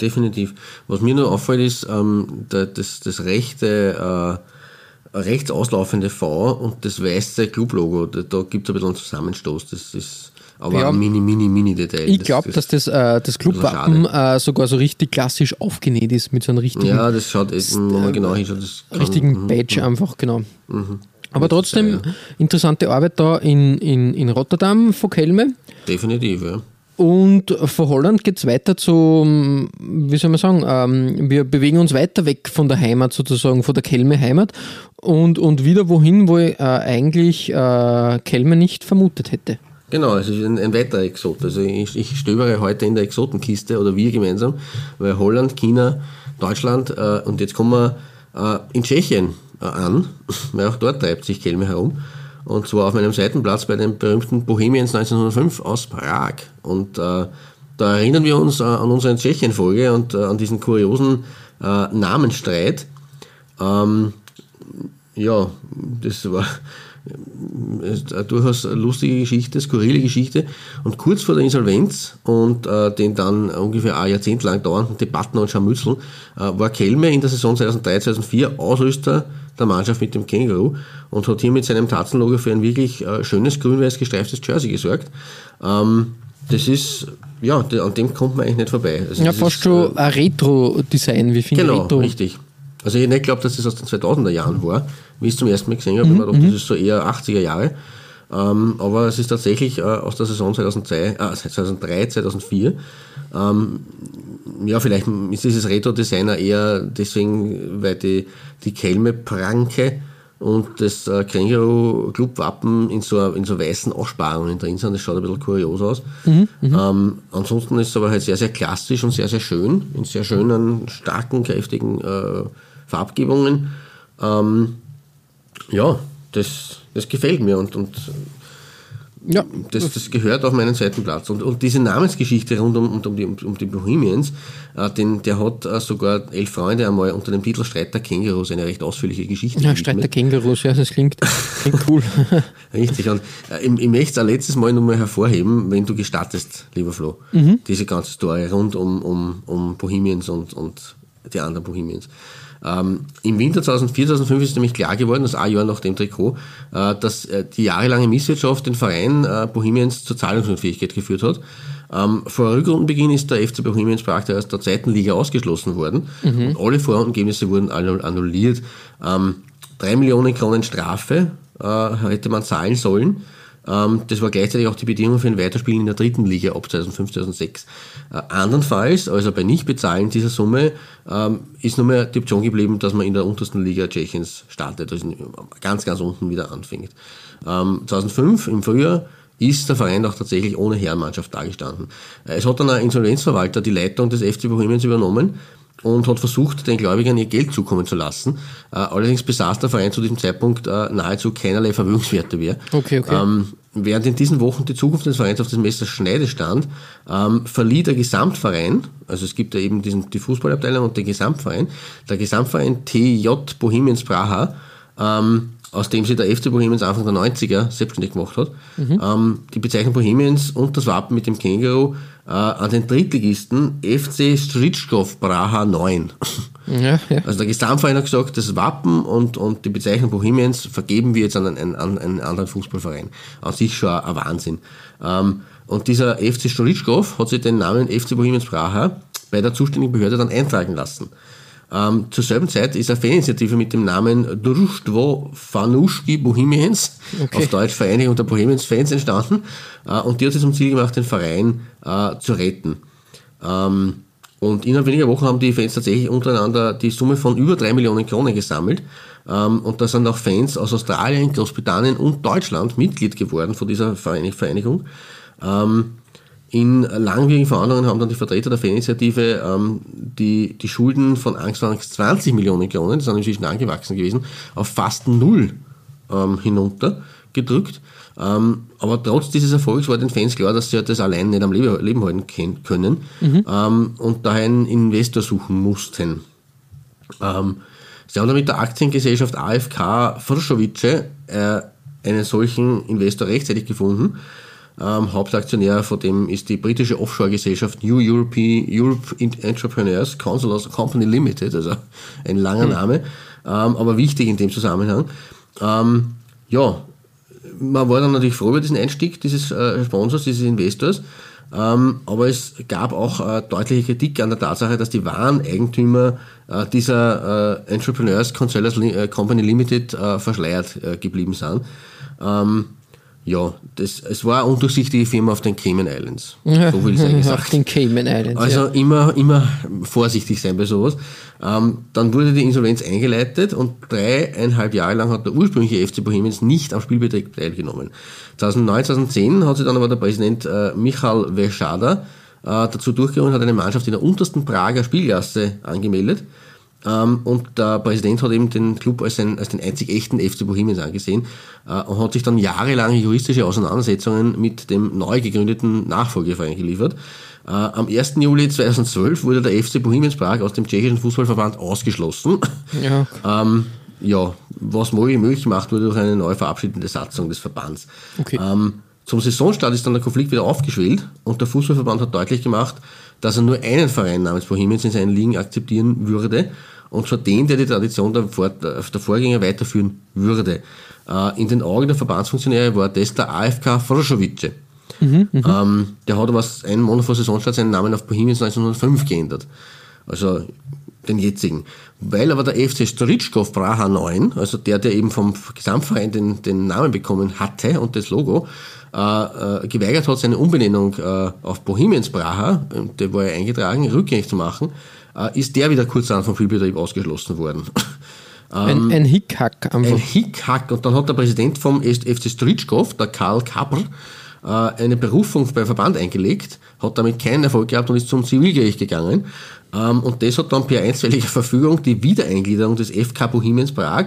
Speaker 4: Definitiv. Was mir nur auffällt, ist ähm, das, das rechte, äh, rechts auslaufende V und das weiße Clublogo. Da, da gibt es ein bisschen einen Zusammenstoß. Das ist aber
Speaker 3: Ja.
Speaker 4: ein mini, mini, mini Detail.
Speaker 3: Ich glaube, dass das, äh, das Clubwappen äh, sogar so richtig klassisch aufgenäht ist mit so einem richtigen,
Speaker 4: Ja, das schaut, wenn man genau hinschaut, das kann,
Speaker 3: richtigen
Speaker 4: mhm,
Speaker 3: Badge einfach, genau. Aber
Speaker 4: Das
Speaker 3: trotzdem interessante Arbeit da in, in, in Rotterdam von Kelme.
Speaker 4: Definitiv, ja.
Speaker 3: Und von Holland geht es weiter zu, wie soll man sagen, ähm, wir bewegen uns weiter weg von der Heimat sozusagen, von der Kelme-Heimat und, und wieder wohin, wo ich äh, eigentlich äh, Kelme nicht vermutet hätte.
Speaker 4: Genau, es ist ein, ein weiterer Exot. Also ich, ich stöbere heute in der Exotenkiste oder wir gemeinsam, weil Holland, China, Deutschland äh, und jetzt kommen wir äh, in Tschechien äh, an, weil auch dort treibt sich Kelme herum. Und zwar auf meinem Seitenplatz bei den berühmten Bohemians 1905 aus Prag. Und äh, da erinnern wir uns äh, an unsere Tschechien-Folge und äh, an diesen kuriosen Namenstreit. Ähm, ja, das war, durchaus lustige Geschichte, skurrile Geschichte. Und kurz vor der Insolvenz und äh, den dann ungefähr ein Jahrzehnt lang dauernden Debatten und Scharmützeln äh, war Kelme in der Saison 2003-2004 Ausrüster der Mannschaft mit dem Känguru und hat hier mit seinem Tatzenlogo für ein wirklich äh, schönes grün-weiß gestreiftes Jersey gesorgt. Ähm, das ist, ja, an dem kommt man eigentlich nicht vorbei.
Speaker 3: Also ja, fast schon ein Retro-Design, wie finde
Speaker 4: Genau,
Speaker 3: Retro.
Speaker 4: richtig. Also ich nicht geglaubt, dass das aus den 2000er Jahren war, wie ich es zum ersten Mal gesehen habe. Ich mir gedacht, das ist so eher 80er Jahre. Ähm, aber es ist tatsächlich äh, aus der Saison 2002, äh, 2003, 2004. Ähm, ja, vielleicht ist dieses Retro-Designer eher deswegen, weil die, die Kelme-Pranke und das äh, Känguru-Club-Wappen in so, in so weißen Aussparungen drin sind. Das schaut ein bisschen kurios aus. ähm, ansonsten ist es aber halt sehr, sehr klassisch und sehr, sehr schön, in sehr schönen, starken, kräftigen äh, Farbgebungen. Ähm, ja, das, das gefällt mir und, und
Speaker 3: Ja,
Speaker 4: das, das gehört auf meinen zweiten Platz. Und, und diese Namensgeschichte rund um, um, die, um die Bohemians, äh, den, der hat äh, sogar elf Freunde einmal unter dem Titel Streit der Kängurus eine recht ausführliche Geschichte
Speaker 3: ja Streit der
Speaker 4: gewidmet.
Speaker 3: Kängurus, ja, das klingt, klingt cool.
Speaker 4: Richtig. Und äh, ich, ich möchte es auch letztes Mal nochmal hervorheben, wenn du gestattest, lieber Flo, diese ganze Story rund um, um, um Bohemians und, und die anderen Bohemians. Ähm, Im Winter 2004, 2005 ist nämlich klar geworden, das ein Jahr nach dem Trikot, äh, dass äh, die jahrelange Misswirtschaft den Verein äh, Bohemians zur Zahlungsunfähigkeit geführt hat. Ähm, vor Rückrundenbeginn ist der FC Bohemians Prachter aus der zweiten Liga ausgeschlossen worden und alle Vorrundenergebnisse wurden annu- annulliert. Ähm, drei Millionen Kronen Strafe äh, hätte man zahlen sollen. Ähm, das war gleichzeitig auch die Bedingung für ein Weiterspielen in der dritten Liga ab 2005, 2006. Äh, andernfalls, also bei Nichtbezahlen dieser Summe, ähm, ist nur mehr die Option geblieben, dass man in der untersten Liga Tschechiens startet, also ganz, ganz unten wieder anfängt. Ähm, 2005 im Frühjahr ist der Verein auch tatsächlich ohne Herrenmannschaft dagestanden. Äh, Es hat dann ein Insolvenzverwalter die Leitung des FC Bohemians übernommen und hat versucht, den Gläubigern ihr Geld zukommen zu lassen. Äh, allerdings besaß der Verein zu diesem Zeitpunkt äh, nahezu keinerlei Vermögenswerte mehr.
Speaker 3: Okay, okay.
Speaker 4: Ähm, während in diesen Wochen die Zukunft des Vereins auf das Messer Schneide stand, ähm, verlieh der Gesamtverein, also es gibt ja eben diesen, die Fußballabteilung und den Gesamtverein, der Gesamtverein TJ Bohemians Praha, ähm, aus dem sich der FC Bohemians Anfang der 90er selbstständig gemacht hat, ähm, die Bezeichnung Bohemians und das Wappen mit dem Känguru äh, an den Drittligisten FC Stritschkow Praha 9.
Speaker 3: ja, ja.
Speaker 4: Also der Gesamtverein hat gesagt, das Wappen und, und die Bezeichnung Bohemians vergeben wir jetzt an einen, an einen anderen Fußballverein. An sich schon ein Wahnsinn. Ähm, und dieser FC Stolitschkow hat sich den Namen FC Bohemians Praha bei der zuständigen Behörde dann eintragen lassen. Ähm, zur selben Zeit ist eine Faninitiative mit dem Namen Društvo Fanuški Bohemians,
Speaker 3: Okay.
Speaker 4: auf Deutsch Vereinigung der Bohemians Fans entstanden, äh, und die hat sich zum Ziel gemacht, den Verein äh, zu retten. Ähm, und innerhalb weniger Wochen haben die Fans tatsächlich untereinander die Summe von über drei Millionen Kronen gesammelt. Ähm, und da sind auch Fans aus Australien, Großbritannien und Deutschland Mitglied geworden von dieser Vereinig- Vereinigung. In langwierigen Verhandlungen haben dann die Vertreter der Faninitiative ähm, die, die Schulden von anfangs 20 Millionen Kronen, die sind inzwischen angewachsen gewesen, auf fast null ähm, hinunter gedrückt. Ähm, aber trotz dieses Erfolgs war den Fans klar, dass sie das allein nicht am Leben, halten können ähm, und daher einen Investor suchen mussten. Ähm, sie haben dann mit der Aktiengesellschaft AFK Fršovice äh, einen solchen Investor rechtzeitig gefunden. Ähm, Hauptaktionär von dem ist die britische Offshore-Gesellschaft New European, Europe Entrepreneurs Council Company Limited, also ein langer Name, ähm, aber wichtig in dem Zusammenhang. Ähm, ja, man war dann natürlich froh über diesen Einstieg dieses äh, Sponsors, dieses Investors. Ähm, aber es gab auch äh, deutliche Kritik an der Tatsache, dass die wahren Eigentümer äh, dieser äh, Entrepreneurs Li- äh, Company Limited äh, verschleiert geblieben sind. Ähm, ja, das, es war eine undurchsichtige Firma auf den Cayman Islands. So will ich sagen
Speaker 3: Auf den Cayman Islands.
Speaker 4: Also
Speaker 3: ja.
Speaker 4: immer, immer vorsichtig sein bei sowas. Ähm, dann wurde die Insolvenz eingeleitet und dreieinhalb Jahre lang hat der ursprüngliche FC Bohemians nicht am Spielbetrieb teilgenommen. 2009, 2010 hat sich dann aber der Präsident äh, Michal Veschada äh, dazu durchgerungen und hat eine Mannschaft in der untersten Prager Spielklasse angemeldet. Ähm, und der Präsident hat eben den Club als, ein, als den einzig echten FC Bohemians angesehen äh, und hat sich dann jahrelange juristische Auseinandersetzungen mit dem neu gegründeten Nachfolgeverein geliefert. Äh, am 1. Juli 2012 wurde der FC Bohemians Prag aus dem tschechischen Fußballverband ausgeschlossen.
Speaker 3: ja.
Speaker 4: Ähm, ja, was möglich gemacht wurde durch eine neu verabschiedete Satzung des Verbands.
Speaker 3: Okay.
Speaker 4: Ähm, zum Saisonstart ist dann der Konflikt wieder aufgeschwellt und der Fußballverband hat deutlich gemacht, dass er nur einen Verein namens Bohemians in seinen Ligen akzeptieren würde und zwar den, der die Tradition der, Vor der Vorgänger weiterführen würde. Äh, in den Augen der Verbandsfunktionäre war das der AFK Froschowice. Mhm, ähm, der hat aber einen Monat vor Saisonstart seinen Namen auf Bohemians 1905 geändert. Also den jetzigen. Weil aber der FC Storitschkov Praha 9, also der, der eben vom Gesamtverein den, den Namen bekommen hatte und das Logo, äh, äh, geweigert hat, seine Umbenennung äh, auf Bohemians Praha, der war ja eingetragen, rückgängig zu machen, äh, ist der wieder kurzerhand vom Spielbetrieb ausgeschlossen worden.
Speaker 3: ein, ein Hickhack
Speaker 4: einfach. Ein Hickhack. Und dann hat der Präsident vom FC Storitschkov, der Karl Kapper, äh, eine Berufung beim Verband eingelegt, hat damit keinen Erfolg gehabt und ist zum Zivilgericht gegangen. Ähm, und das hat dann per einstweiliger Verfügung die Wiedereingliederung des FK Bohemians Prag,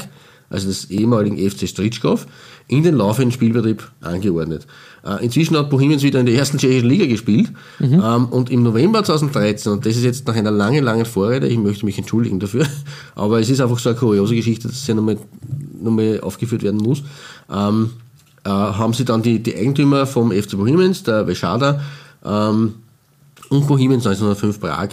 Speaker 4: also des ehemaligen FC Stritschkow, in den laufenden Spielbetrieb angeordnet. Äh, inzwischen hat Bohemians wieder in der ersten tschechischen Liga gespielt mhm. Ähm, und im November 2013, und das ist jetzt nach einer langen, langen Vorrede, ich möchte mich entschuldigen dafür, aber es ist einfach so eine kuriose Geschichte, dass ja nochmal, nochmal aufgeführt werden muss, ähm, äh, haben sie dann die, die Eigentümer vom FC Bohemians, der Veschada ähm, und Bohemians 1905 Prag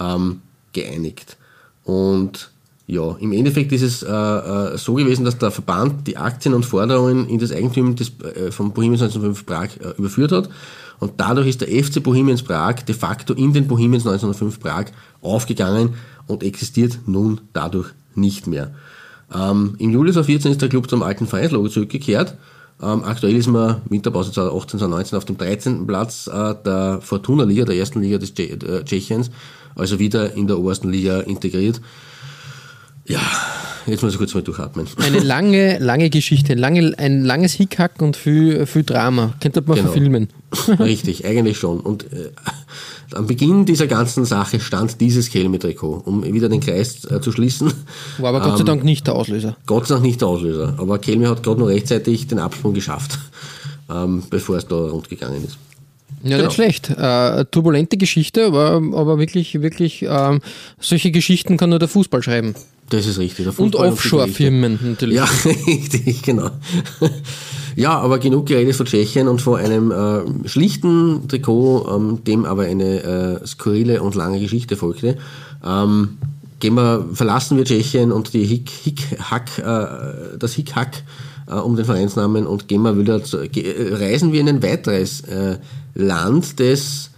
Speaker 4: ähm, geeinigt. Und ja, im Endeffekt ist es äh, äh, so gewesen, dass der Verband die Aktien und Forderungen in das Eigentum des, äh, von Bohemians 1905 Prag äh, überführt hat. Und dadurch ist der FC Bohemians Prag de facto in den Bohemians 1905 Prag aufgegangen und existiert nun dadurch nicht mehr. Ähm, Im Juli 2014 ist der Club zum alten Vereinslogo zurückgekehrt. Ähm, aktuell ist man Winterpause 2018, 2019 auf dem 13. Platz äh, der Fortuna Liga, der ersten Liga des äh, Tschechiens also wieder in der obersten Liga integriert. Ja, jetzt muss ich kurz mal durchatmen.
Speaker 3: Eine lange, lange Geschichte, lange, ein langes Hickhack und viel, viel Drama. Könnte man genau. verfilmen.
Speaker 4: Richtig, eigentlich schon. Und äh, am Beginn dieser ganzen Sache stand dieses Kelme-Trikot, um wieder den Kreis äh, zu schließen.
Speaker 3: War aber Gott sei ähm, Dank nicht der Auslöser.
Speaker 4: Gott sei Dank nicht der Auslöser. Aber Kelme hat gerade noch rechtzeitig den Absprung geschafft, ähm, bevor es da rund gegangen ist.
Speaker 3: Ja, genau. nicht schlecht. Äh, turbulente Geschichte, aber, aber wirklich, wirklich, ähm, solche Geschichten kann nur der Fußball schreiben.
Speaker 4: Das ist richtig.
Speaker 3: und Offshore-Firmen
Speaker 4: natürlich. Ja, richtig, genau. Ja, aber genug geredet von Tschechien und von einem äh, schlichten Trikot, ähm, dem aber eine äh, skurrile und lange Geschichte folgte. Ähm, gehen wir, verlassen wir Tschechien und die Hick, Hick, Hack, äh, das Hick-Hack äh, um den Vereinsnamen und gehen wir wieder zu, reisen wir in ein weiteres äh, Land, das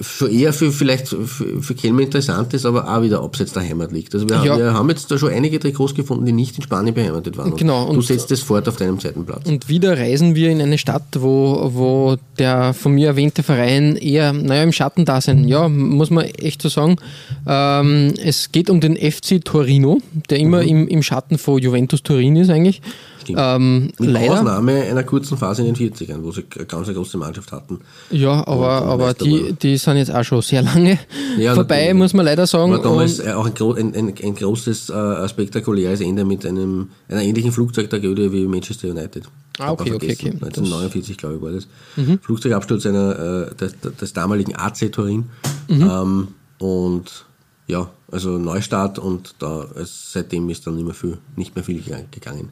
Speaker 4: für eher für vielleicht für, für Kelme interessant ist, aber auch wieder abseits der Heimat liegt. Also wir, ja. wir, haben jetzt da schon einige Trikots gefunden, die nicht in Spanien beheimatet waren.
Speaker 3: Genau.
Speaker 4: Und du setzt das fort auf deinem zweiten Platz.
Speaker 3: Und wieder reisen wir in eine Stadt, wo, wo der von mir erwähnte Verein eher, naja, im Schatten da sein. Ja, muss man echt so sagen. Ähm, es geht um den FC Torino, der immer mhm. im, im Schatten von Juventus Turin ist eigentlich.
Speaker 4: Ähm, Mit leider, Ausnahme einer kurzen Phase in den 40ern, wo sie eine ganz große Mannschaft hatten.
Speaker 3: Ja, aber, aber die, die sind jetzt auch schon sehr lange ja, vorbei, natürlich. muss man leider sagen. War
Speaker 4: damals Und auch ein, ein, ein großes, äh, spektakuläres Ende mit einem, einer ähnlichen Flugzeugtragödie wie Manchester United.
Speaker 3: Ah, okay, okay, okay.
Speaker 4: 1949, glaube ich, war das. Mhm. Flugzeugabsturz einer, äh, des, des, damaligen AC Turin. Mhm. Ähm, und ja, also Neustart und da, seitdem ist dann nicht mehr, viel, nicht mehr viel gegangen.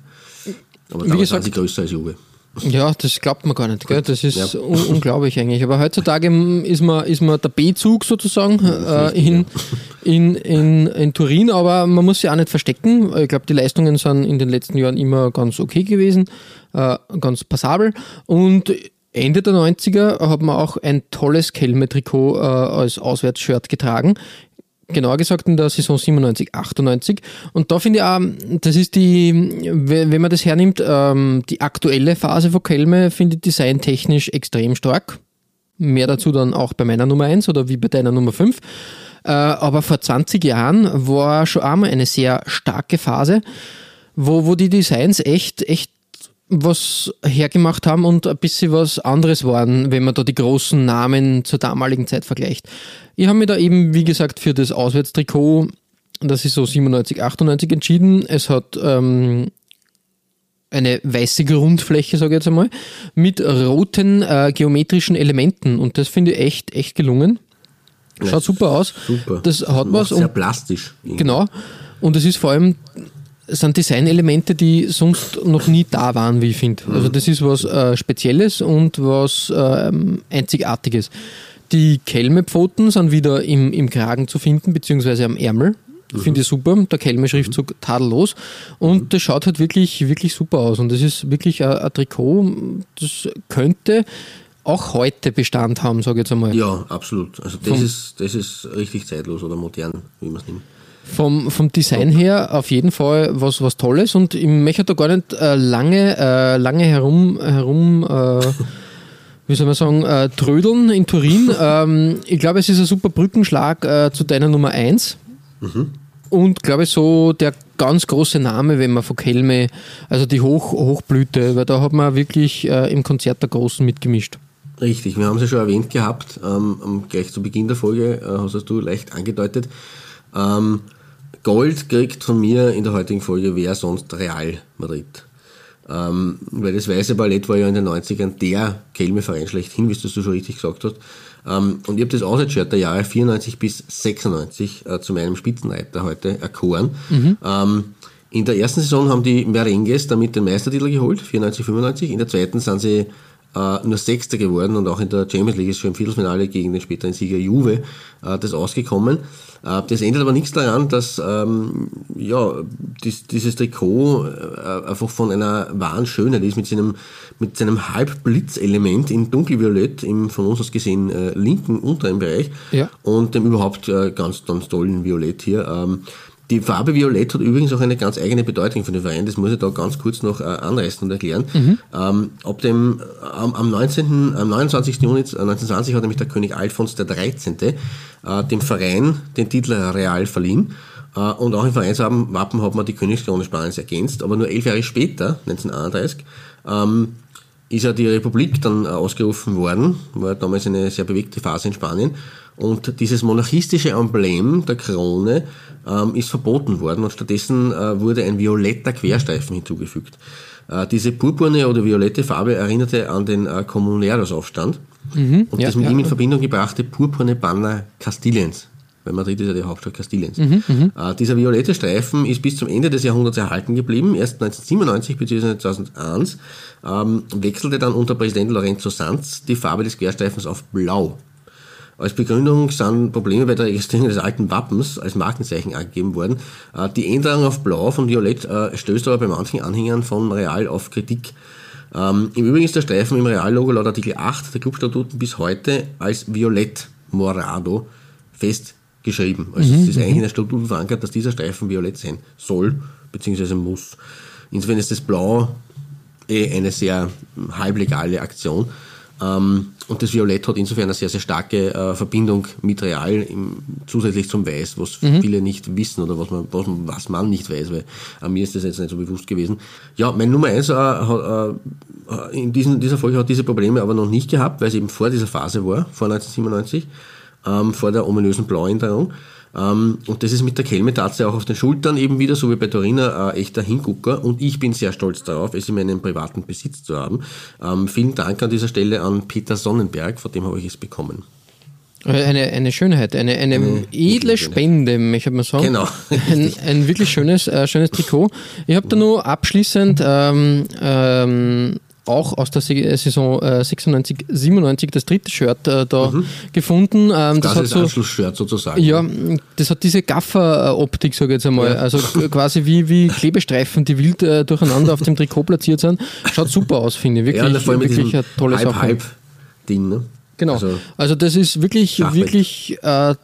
Speaker 4: Aber Wie gesagt, sie größer als Juve.
Speaker 3: Ja, das glaubt man gar nicht. Gell? Das ist ja. un unglaublich eigentlich. Aber heutzutage ist man, ist man der B-Zug sozusagen äh, in, in, in, in Turin, aber man muss sich auch nicht verstecken. Ich glaube, die Leistungen sind in den letzten Jahren immer ganz okay gewesen, äh, ganz passabel. Und Ende der 90er hat man auch ein tolles Kelme-Trikot äh, als Auswärtsshirt getragen genauer gesagt in der Saison 97, 98. Und da finde ich auch, das ist die, wenn man das hernimmt, ähm, die aktuelle Phase von Kelme finde ich designtechnisch extrem stark. Mehr dazu dann auch bei meiner Nummer 1 oder wie bei deiner Nummer 5. Äh, aber vor 20 Jahren war schon einmal eine sehr starke Phase, wo, wo die Designs echt, echt was hergemacht haben und ein bisschen was anderes waren, wenn man da die großen Namen zur damaligen Zeit vergleicht. Ich habe mich da eben, wie gesagt, für das Auswärtstrikot, das ist so 97, 98 entschieden. Es hat ähm, eine weiße Grundfläche, sage ich jetzt einmal, mit roten äh, geometrischen Elementen und das finde ich echt, echt gelungen. Schaut super aus.
Speaker 4: Super.
Speaker 3: Das hat was.
Speaker 4: Sehr plastisch.
Speaker 3: Genau. Und es ist vor allem sind Designelemente, die sonst noch nie da waren, wie ich finde. Also das ist was äh, Spezielles und was ähm, Einzigartiges. Die Kelmepfoten sind wieder im, im Kragen zu finden, beziehungsweise am Ärmel. Finde ich super. Der Kelme-Schriftzug tadellos. Und das schaut halt wirklich, wirklich super aus. Und das ist wirklich ein, ein Trikot, das könnte auch heute Bestand haben, sage ich jetzt einmal.
Speaker 4: Ja, absolut. Also das ist, das ist richtig zeitlos oder modern, wie man es nimmt.
Speaker 3: Vom, vom Design her auf jeden Fall was, was Tolles und ich möchte da gar nicht äh, lange, äh, lange herum, herum äh, wie soll man sagen, äh, trödeln in Turin. ähm, ich glaube, es ist ein super Brückenschlag äh, zu deiner Nummer 1. Und glaube ich so der ganz große Name, wenn man von Kelme, also die Hoch, Hochblüte, weil da hat man wirklich äh, im Konzert der Großen mitgemischt.
Speaker 4: Richtig, wir haben es ja schon erwähnt gehabt, ähm, gleich zu Beginn der Folge, äh, hast du leicht angedeutet. Ähm, Gold kriegt von mir in der heutigen Folge wer sonst Real Madrid. Ähm, weil das Weiße Ballett war ja in den 90ern der Kelme-Verein schlechthin, wie du schon richtig gesagt hast. Ähm, und ich habe das Auswärtsshirt der Jahre 94 bis 96 äh, zu meinem Spitzenreiter heute erkoren. Ähm, in der ersten Saison haben die Merengues damit den Meistertitel geholt, 94, 95. In der zweiten sind sie äh, nur Sechster geworden und auch in der Champions League ist schon im Viertelfinale gegen den späteren Sieger Juve äh, das ausgekommen. Äh, das ändert aber nichts daran, dass ähm, ja, dies, dieses Trikot äh, einfach von einer wahren Schönheit ist, mit seinem, mit seinem Halbblitzelement in dunkelviolett im von uns aus gesehen linken unteren Bereich
Speaker 3: Ja.
Speaker 4: und dem überhaupt ganz, ganz tollen Violett hier. Ähm, die Farbe Violett hat übrigens auch eine ganz eigene Bedeutung für den Verein. Das muss ich da ganz kurz noch äh, anreißen und erklären. Ähm, ab dem, am, am 19., am 29. Juni 1920 hat nämlich der König Alfons XIII. Äh, dem Verein den Titel Real verliehen. Äh, und auch im Vereinswappen Wappen hat man die Königskrone Spaniens ergänzt. Aber nur elf Jahre später, 1931, ähm, ist ja die Republik dann äh, ausgerufen worden, war damals eine sehr bewegte Phase in Spanien. Und dieses monarchistische Emblem der Krone ähm, ist verboten worden und stattdessen äh, wurde ein violetter Querstreifen hinzugefügt. Äh, diese purpurne oder violette Farbe erinnerte an den äh, Comuneros-Aufstand und
Speaker 3: ja,
Speaker 4: das mit
Speaker 3: ja.
Speaker 4: ihm in Verbindung gebrachte purpurne Banner Kastiliens. Weil Madrid ist ja die Hauptstadt Kastiliens. Äh, dieser violette Streifen ist bis zum Ende des Jahrhunderts erhalten geblieben. Erst 1997 bzw. 2001 ähm, wechselte dann unter Präsident Lorenzo Sanz die Farbe des Querstreifens auf Blau. Als Begründung sind Probleme bei der Registrierung des alten Wappens als Markenzeichen angegeben worden. Äh, Die Änderung auf Blau von Violett äh, stößt aber bei manchen Anhängern von Real auf Kritik. Ähm, Im Übrigen ist der Streifen im Real-Logo laut Artikel 8 der Clubstatuten bis heute als Violett Morado festgeschrieben. Also es ist eigentlich in der Statuten verankert, dass dieser Streifen violett sein soll, beziehungsweise muss. Insofern ist das Blau eh eine sehr halblegale Aktion. Ähm, und das Violett hat insofern eine sehr, sehr starke äh, Verbindung mit Real, im, zusätzlich zum Weiß, was viele nicht wissen oder was man, was, was man nicht weiß, weil äh, mir ist das jetzt nicht so bewusst gewesen. Ja, mein Nummer eins äh, hat, äh, in diesen, dieser Folge hat diese Probleme aber noch nicht gehabt, weil es eben vor dieser Phase war, vor 1997, ähm, vor der ominösen Blauänderung. Ähm, und das ist mit der Kelmetatze auch auf den Schultern eben wieder, so wie bei Torina, äh, echter Hingucker. Und ich bin sehr stolz darauf, es in meinem privaten Besitz zu haben. Ähm, vielen Dank an dieser Stelle an Peter Sonnenberg, von dem habe ich es bekommen.
Speaker 3: Äh, Eine, eine Schönheit, eine, eine edle
Speaker 4: Schönheit.
Speaker 3: Spende, möchte man sagen.
Speaker 4: Genau,
Speaker 3: Ein, ein wirklich schönes, äh, schönes Trikot. Ich habe da nur abschließend ähm, ähm, auch aus der Se- Saison äh, 96, 97 das dritte Shirt äh, da gefunden. Ähm, das,
Speaker 4: Das,
Speaker 3: hat
Speaker 4: ist
Speaker 3: so,
Speaker 4: Anschlussshirt sozusagen.
Speaker 3: ja, das hat diese Gaffer-Optik, sage ich jetzt einmal.
Speaker 4: Ja.
Speaker 3: Also quasi wie, wie Klebestreifen, die wild äh, durcheinander auf dem Trikot platziert sind. Schaut super aus, finde ich.
Speaker 4: ja,
Speaker 3: Wirklich,
Speaker 4: und vor allem
Speaker 3: wirklich eine tolle Sache.
Speaker 4: Halb-Halb-Ding. Ne?
Speaker 3: Genau. Also,
Speaker 4: Also,
Speaker 3: das ist wirklich,
Speaker 4: Schachbrett.
Speaker 3: wirklich äh,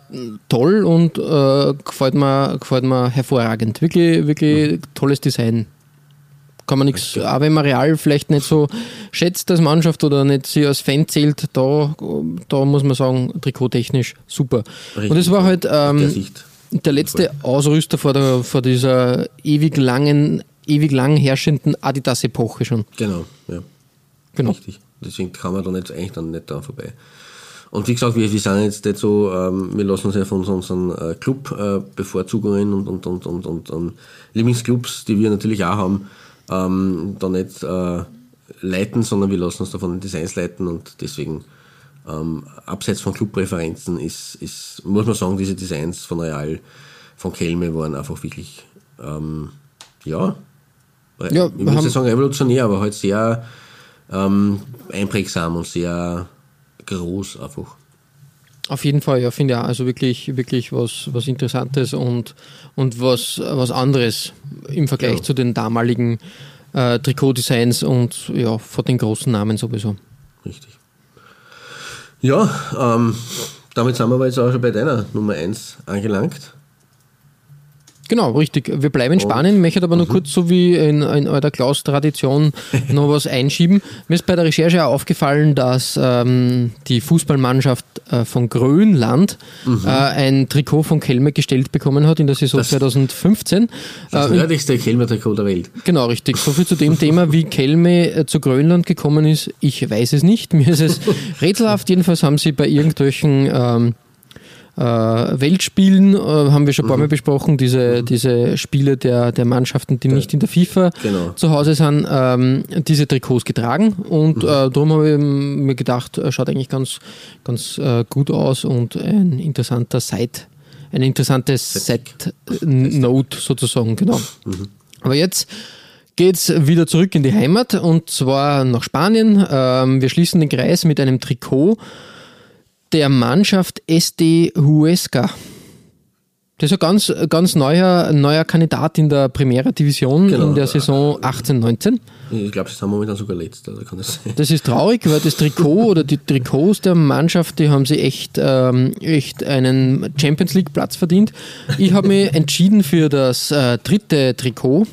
Speaker 3: toll und äh, gefällt, mir, gefällt mir hervorragend. Wirklich, wirklich tolles Design. Kann man nichts, auch wenn man Real vielleicht nicht so schätzt als Mannschaft oder nicht sie als Fan zählt, da, da muss man sagen, trikottechnisch super. und es war halt
Speaker 4: der
Speaker 3: ähm,
Speaker 4: Sicht.
Speaker 3: der letzte Ausrüster vor, der, vor dieser ewig langen, ewig lang herrschenden Adidas-Epoche schon.
Speaker 4: Genau, ja.
Speaker 3: Genau.
Speaker 4: Richtig. Deswegen kann man da nicht, eigentlich dann nicht da vorbei. Und wie gesagt, wir, wir sind jetzt nicht so, ähm, wir lassen uns ja von unseren äh, Club-Bevorzugungen und, und, und, und, und ähm, Lieblingsclubs, die wir natürlich auch haben, ähm, da nicht äh, leiten, sondern wir lassen uns da von den Designs leiten und deswegen ähm, abseits von Clubpräferenzen ist, ist, muss man sagen, diese Designs von Real, von Kelme waren einfach wirklich ähm, ja,
Speaker 3: Ja,
Speaker 4: ich würde nicht sagen revolutionär, aber halt sehr ähm, einprägsam und sehr groß einfach.
Speaker 3: Auf jeden Fall, ja, finde ich auch. Also wirklich, wirklich was, was Interessantes und, und was, was anderes im Vergleich
Speaker 4: Ja.
Speaker 3: zu den damaligen äh, Trikotdesigns und ja, von den großen Namen sowieso.
Speaker 4: Richtig. Ja, ähm, damit sind wir aber jetzt auch schon bei deiner Nummer 1 angelangt.
Speaker 3: Genau, richtig. Wir bleiben in Spanien. Ich möchte aber nur kurz, so wie in, in eurer Klaus-Tradition, noch was einschieben. Mir ist bei der Recherche auch aufgefallen, dass ähm, die Fußballmannschaft äh, von Grönland äh, ein Trikot von Kelme gestellt bekommen hat in der Saison
Speaker 4: Das-
Speaker 3: 2015.
Speaker 4: Das
Speaker 3: Äh,
Speaker 4: nördlichste Kelmer-Trikot der Welt.
Speaker 3: Genau, richtig. So viel zu dem Thema, wie Kelme äh, zu Grönland gekommen ist. Ich weiß es nicht. Mir ist es rätselhaft. Jedenfalls haben sie bei irgendwelchen ähm, äh, Weltspielen, äh, haben wir schon ein paar Mal besprochen, diese, diese Spiele der, der Mannschaften, die nicht in der FIFA
Speaker 4: Genau.
Speaker 3: zu Hause sind, ähm, diese Trikots getragen. Und äh, darum habe ich mir gedacht, äh, schaut eigentlich ganz, ganz äh, gut aus und ein interessanter Side, eine interessante Set-Note sozusagen, genau. Aber jetzt geht's wieder zurück in die Heimat und zwar nach Spanien. Ähm, wir schließen den Kreis mit einem Trikot der Mannschaft SD Huesca. Das ist ein ganz, ganz neuer, neuer Kandidat in der Primera Division
Speaker 4: Genau.
Speaker 3: in der Saison 18-19.
Speaker 4: Ich glaube, sie sind momentan sogar letzter, da kann das sein.
Speaker 3: Das ist traurig, weil das Trikot oder die Trikots der Mannschaft, die haben sie echt, ähm, echt einen Champions League Platz verdient. Ich habe mich entschieden für das äh, dritte Trikot.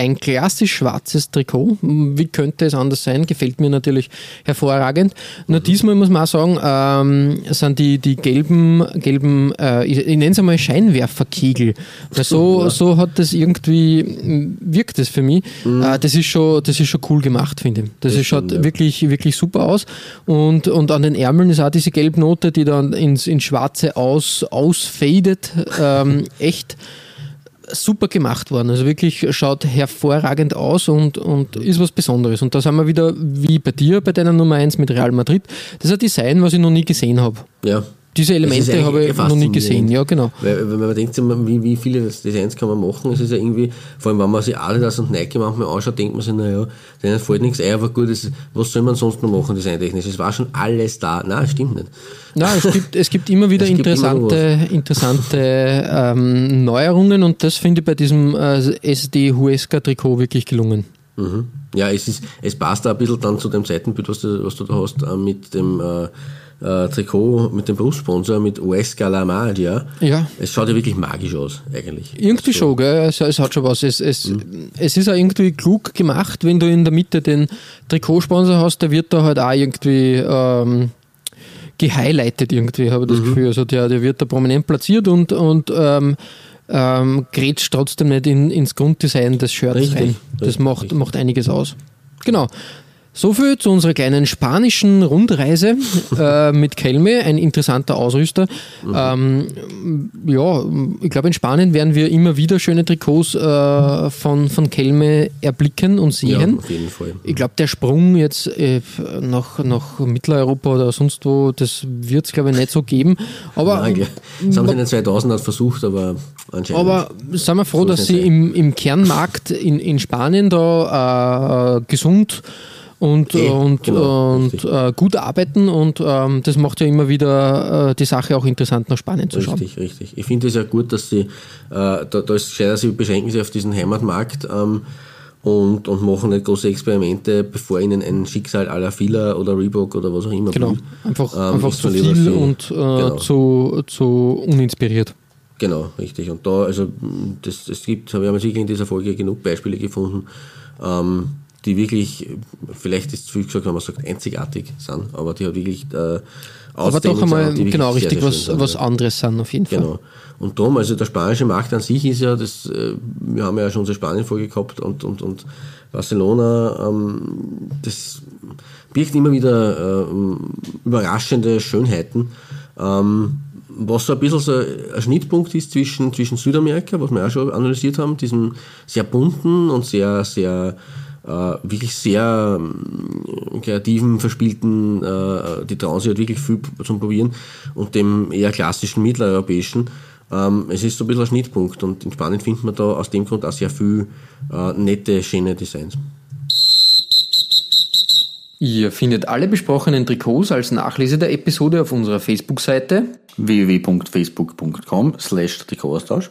Speaker 3: Ein klassisch schwarzes Trikot. Wie könnte es anders sein? Gefällt mir natürlich hervorragend. Nur diesmal muss man auch sagen, ähm, sind die, die gelben, gelben äh, ich, ich nenne es einmal Scheinwerferkegel. Weil so, so hat das irgendwie, m, wirkt es für mich. Äh, das, ist schon, das ist schon cool gemacht, finde ich. Das, ist, schaut
Speaker 4: ja.
Speaker 3: wirklich, wirklich super aus. Und, und an den Ärmeln ist auch diese Gelbnote, die dann ins, ins Schwarze aus, ausfadet. Ähm, echt super gemacht worden. Also wirklich schaut hervorragend aus und, und ist was Besonderes. Und da sind wir wieder, wie bei dir, bei deiner Nummer 1 mit Real Madrid. Das ist ein Design, was ich noch nie gesehen habe.
Speaker 4: Ja.
Speaker 3: Diese Elemente habe ich noch nie gesehen. Ja, genau.
Speaker 4: Weil, wenn man denkt, wie, wie viele Designs kann man machen, es ist ja irgendwie, vor allem wenn man sich Adidas und Nike manchmal anschaut, denkt man sich, naja, denen fällt nichts ein, aber gut, das, was soll man sonst noch machen, designtechnisch? Es war schon alles da. Nein, stimmt nicht.
Speaker 3: Na, es gibt, es gibt immer wieder
Speaker 4: gibt immer
Speaker 3: interessante, interessante ähm, Neuerungen und das finde ich bei diesem äh, SD Huesca Trikot wirklich gelungen.
Speaker 4: Mhm. Ja, es, ist, es passt da ein bisschen dann zu dem Seitenbild, was du, was du da hast, äh, mit dem äh, äh, Trikot, mit dem Brustsponsor, mit Huesca La Magia.
Speaker 3: Ja.
Speaker 4: Es schaut ja wirklich magisch aus, eigentlich.
Speaker 3: Irgendwie schon, gell? Es, es hat schon was. Es, es, es ist auch irgendwie klug gemacht, wenn du in der Mitte den Trikotsponsor hast, der wird da halt auch irgendwie ähm, gehighlightet irgendwie, habe ich das Gefühl. Also der, der wird da prominent platziert und, und ähm, ähm, grätscht trotzdem nicht in, ins Grunddesign des Shirts
Speaker 4: Richtig,
Speaker 3: rein. Das
Speaker 4: richtig,
Speaker 3: macht, macht einiges aus. Genau. Soviel zu unserer kleinen spanischen Rundreise äh, mit Kelme, ein interessanter Ausrüster. Ähm, ja, ich glaube, in Spanien werden wir immer wieder schöne Trikots äh, von, von Kelme erblicken und
Speaker 4: Ja,
Speaker 3: sehen.
Speaker 4: auf jeden Fall.
Speaker 3: Ich glaube, der Sprung jetzt äh, nach, nach Mitteleuropa oder sonst wo, das wird es, glaube ich, nicht so geben. Aber,
Speaker 4: Nein, das haben sie in den 2000 versucht, aber anscheinend.
Speaker 3: aber sind wir froh,
Speaker 4: So
Speaker 3: dass sie im, im Kernmarkt in, in Spanien da äh, gesund und,
Speaker 4: Eh,
Speaker 3: und,
Speaker 4: genau,
Speaker 3: und
Speaker 4: richtig.
Speaker 3: äh, gut arbeiten und ähm, das macht ja immer wieder äh, die Sache auch interessant nach Spanien zu schauen.
Speaker 4: Richtig, richtig. Ich finde es ja gut, dass sie, äh, da, da ist gescheiter, sie beschränken sich auf diesen Heimatmarkt ähm, und, und machen nicht große Experimente, bevor ihnen ein Schicksal à la Fila oder Reebok oder was auch immer
Speaker 3: Genau,
Speaker 4: blüht.
Speaker 3: einfach,
Speaker 4: Ähm,
Speaker 3: einfach zu viel
Speaker 4: sie-
Speaker 3: und äh,
Speaker 4: genau.
Speaker 3: zu, zu uninspiriert.
Speaker 4: Genau, richtig. Und da, also, das, es gibt, wir haben wirklich in dieser Folge genug Beispiele gefunden, ähm, die wirklich, vielleicht ist zu viel gesagt, wenn man sagt, einzigartig sind, aber die halt wirklich äh,
Speaker 3: Aber doch einmal
Speaker 4: sind
Speaker 3: genau richtig was,
Speaker 4: sind,
Speaker 3: was anderes sind auf jeden Fall.
Speaker 4: Genau. Und darum, also der spanische Markt an sich ist ja, das, äh, wir haben ja schon unsere Spanien-Folge gehabt und, und, und Barcelona, ähm, das birgt immer wieder äh, überraschende Schönheiten. Ähm, was so ein bisschen so ein Schnittpunkt ist zwischen, zwischen Südamerika, was wir auch schon analysiert haben, diesem sehr bunten und sehr, sehr wirklich sehr ähm, kreativen, verspielten, äh, die trauen sich halt wirklich viel zum Probieren und dem eher klassischen mitteleuropäischen. Ähm, es ist so ein bisschen ein Schnittpunkt und in Spanien findet man da aus dem Grund auch sehr viel äh, nette, schöne Designs.
Speaker 3: Ihr findet alle besprochenen Trikots als Nachlese der Episode auf unserer Facebook-Seite
Speaker 5: www.facebook.com slash Trikotaustausch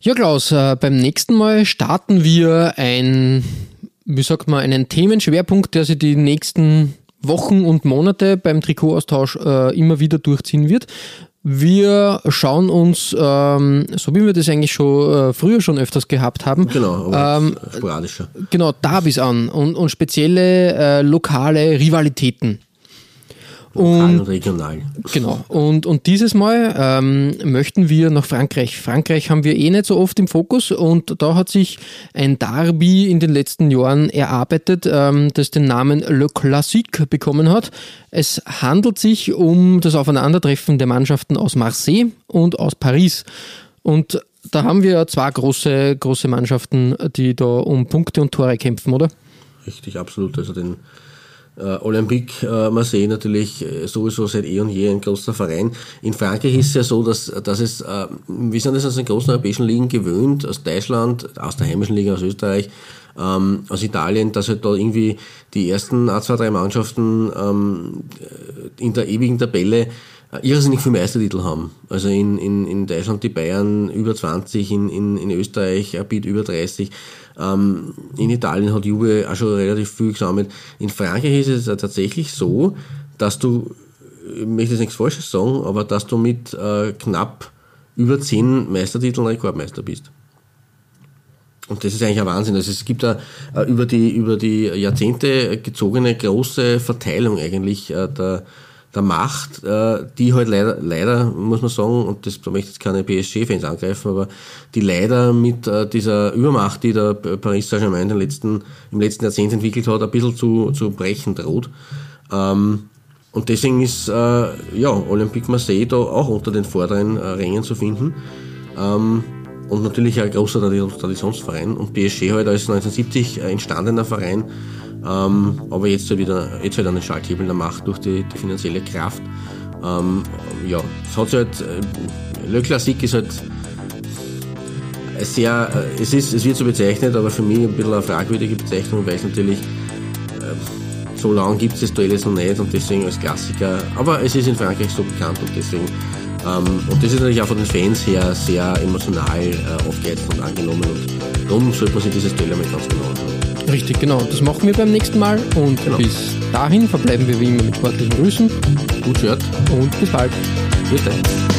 Speaker 3: Ja, Klaus, äh, beim nächsten Mal starten wir ein, wie sagt man, einen Themenschwerpunkt, der sich die nächsten Wochen und Monate beim Trikotaustausch äh, immer wieder durchziehen wird. Wir schauen uns, ähm, so wie wir das eigentlich schon äh, früher schon öfters gehabt haben,
Speaker 4: Genau, ähm, sporadischer.
Speaker 3: Genau, Derbys an und, und spezielle äh, lokale Rivalitäten.
Speaker 4: Lokal und, regional.
Speaker 3: Genau. Und, und dieses Mal ähm, möchten wir nach Frankreich. Frankreich haben wir eh nicht so oft im Fokus und da hat sich ein Derby in den letzten Jahren erarbeitet, ähm, das den Namen Le Classique bekommen hat. Es handelt sich um das Aufeinandertreffen der Mannschaften aus Marseille und aus Paris. Und da haben wir zwei große, große Mannschaften, die da um Punkte und Tore kämpfen, oder?
Speaker 4: Richtig, absolut. Also den Olympique äh, Marseille natürlich äh, sowieso seit eh und je ein großer Verein. In Frankreich ist es ja so, dass, dass es, äh, wir sind das aus den großen europäischen Ligen gewöhnt, aus Deutschland, aus der heimischen Liga, aus Österreich, ähm, aus Italien, dass halt da irgendwie die ersten A2, 3 Mannschaften ähm, in der ewigen Tabelle äh, irrsinnig viele Meistertitel haben. Also in, in, in Deutschland die Bayern über 20, in, in, in Österreich Bit über 30. Ähm, in Italien hat Juve auch schon relativ viel gesammelt. In Frankreich ist es tatsächlich so, dass du, ich möchte jetzt nichts Falsches sagen, aber dass du mit äh, knapp über 10 Meistertiteln Rekordmeister bist. Und das ist eigentlich ein Wahnsinn. Also es gibt da äh, über die, über die Jahrzehnte gezogene große Verteilung eigentlich äh, der, der Macht, äh, die halt leider, leider, muss man sagen, und das da möchte jetzt keine PSG-Fans angreifen, aber die leider mit äh, dieser Übermacht, die der Paris Saint-Germain im letzten, im letzten Jahrzehnt entwickelt hat, ein bisschen zu, zu brechen droht. Ähm, und deswegen ist äh, ja, Olympique Marseille da auch unter den vorderen Rängen zu finden. Ähm, und natürlich ein großer Traditionsverein. Und PSG halt als 1970 entstandener Verein ähm, aber jetzt halt wieder, jetzt halt einen Schalthebel der Macht durch die, die finanzielle Kraft. Ähm, ja, es hat halt, äh, Le Classique ist halt sehr, äh, es ist, es wird so bezeichnet, aber für mich ein bisschen eine fragwürdige Bezeichnung, weil es natürlich, äh, so lange gibt es das Duell jetzt noch nicht und deswegen als Klassiker, aber es ist in Frankreich so bekannt und deswegen, ähm, und das ist natürlich auch von den Fans her sehr emotional äh, aufgeheizt und angenommen und darum sollte man sich dieses Duell einmal ganz genau anschauen.
Speaker 3: Richtig, genau. Das machen wir beim nächsten Mal. Und genau. bis dahin verbleiben wir wie immer mit sportlichen Grüßen.
Speaker 4: Gut hört.
Speaker 3: Und bis bald.
Speaker 4: Bitte.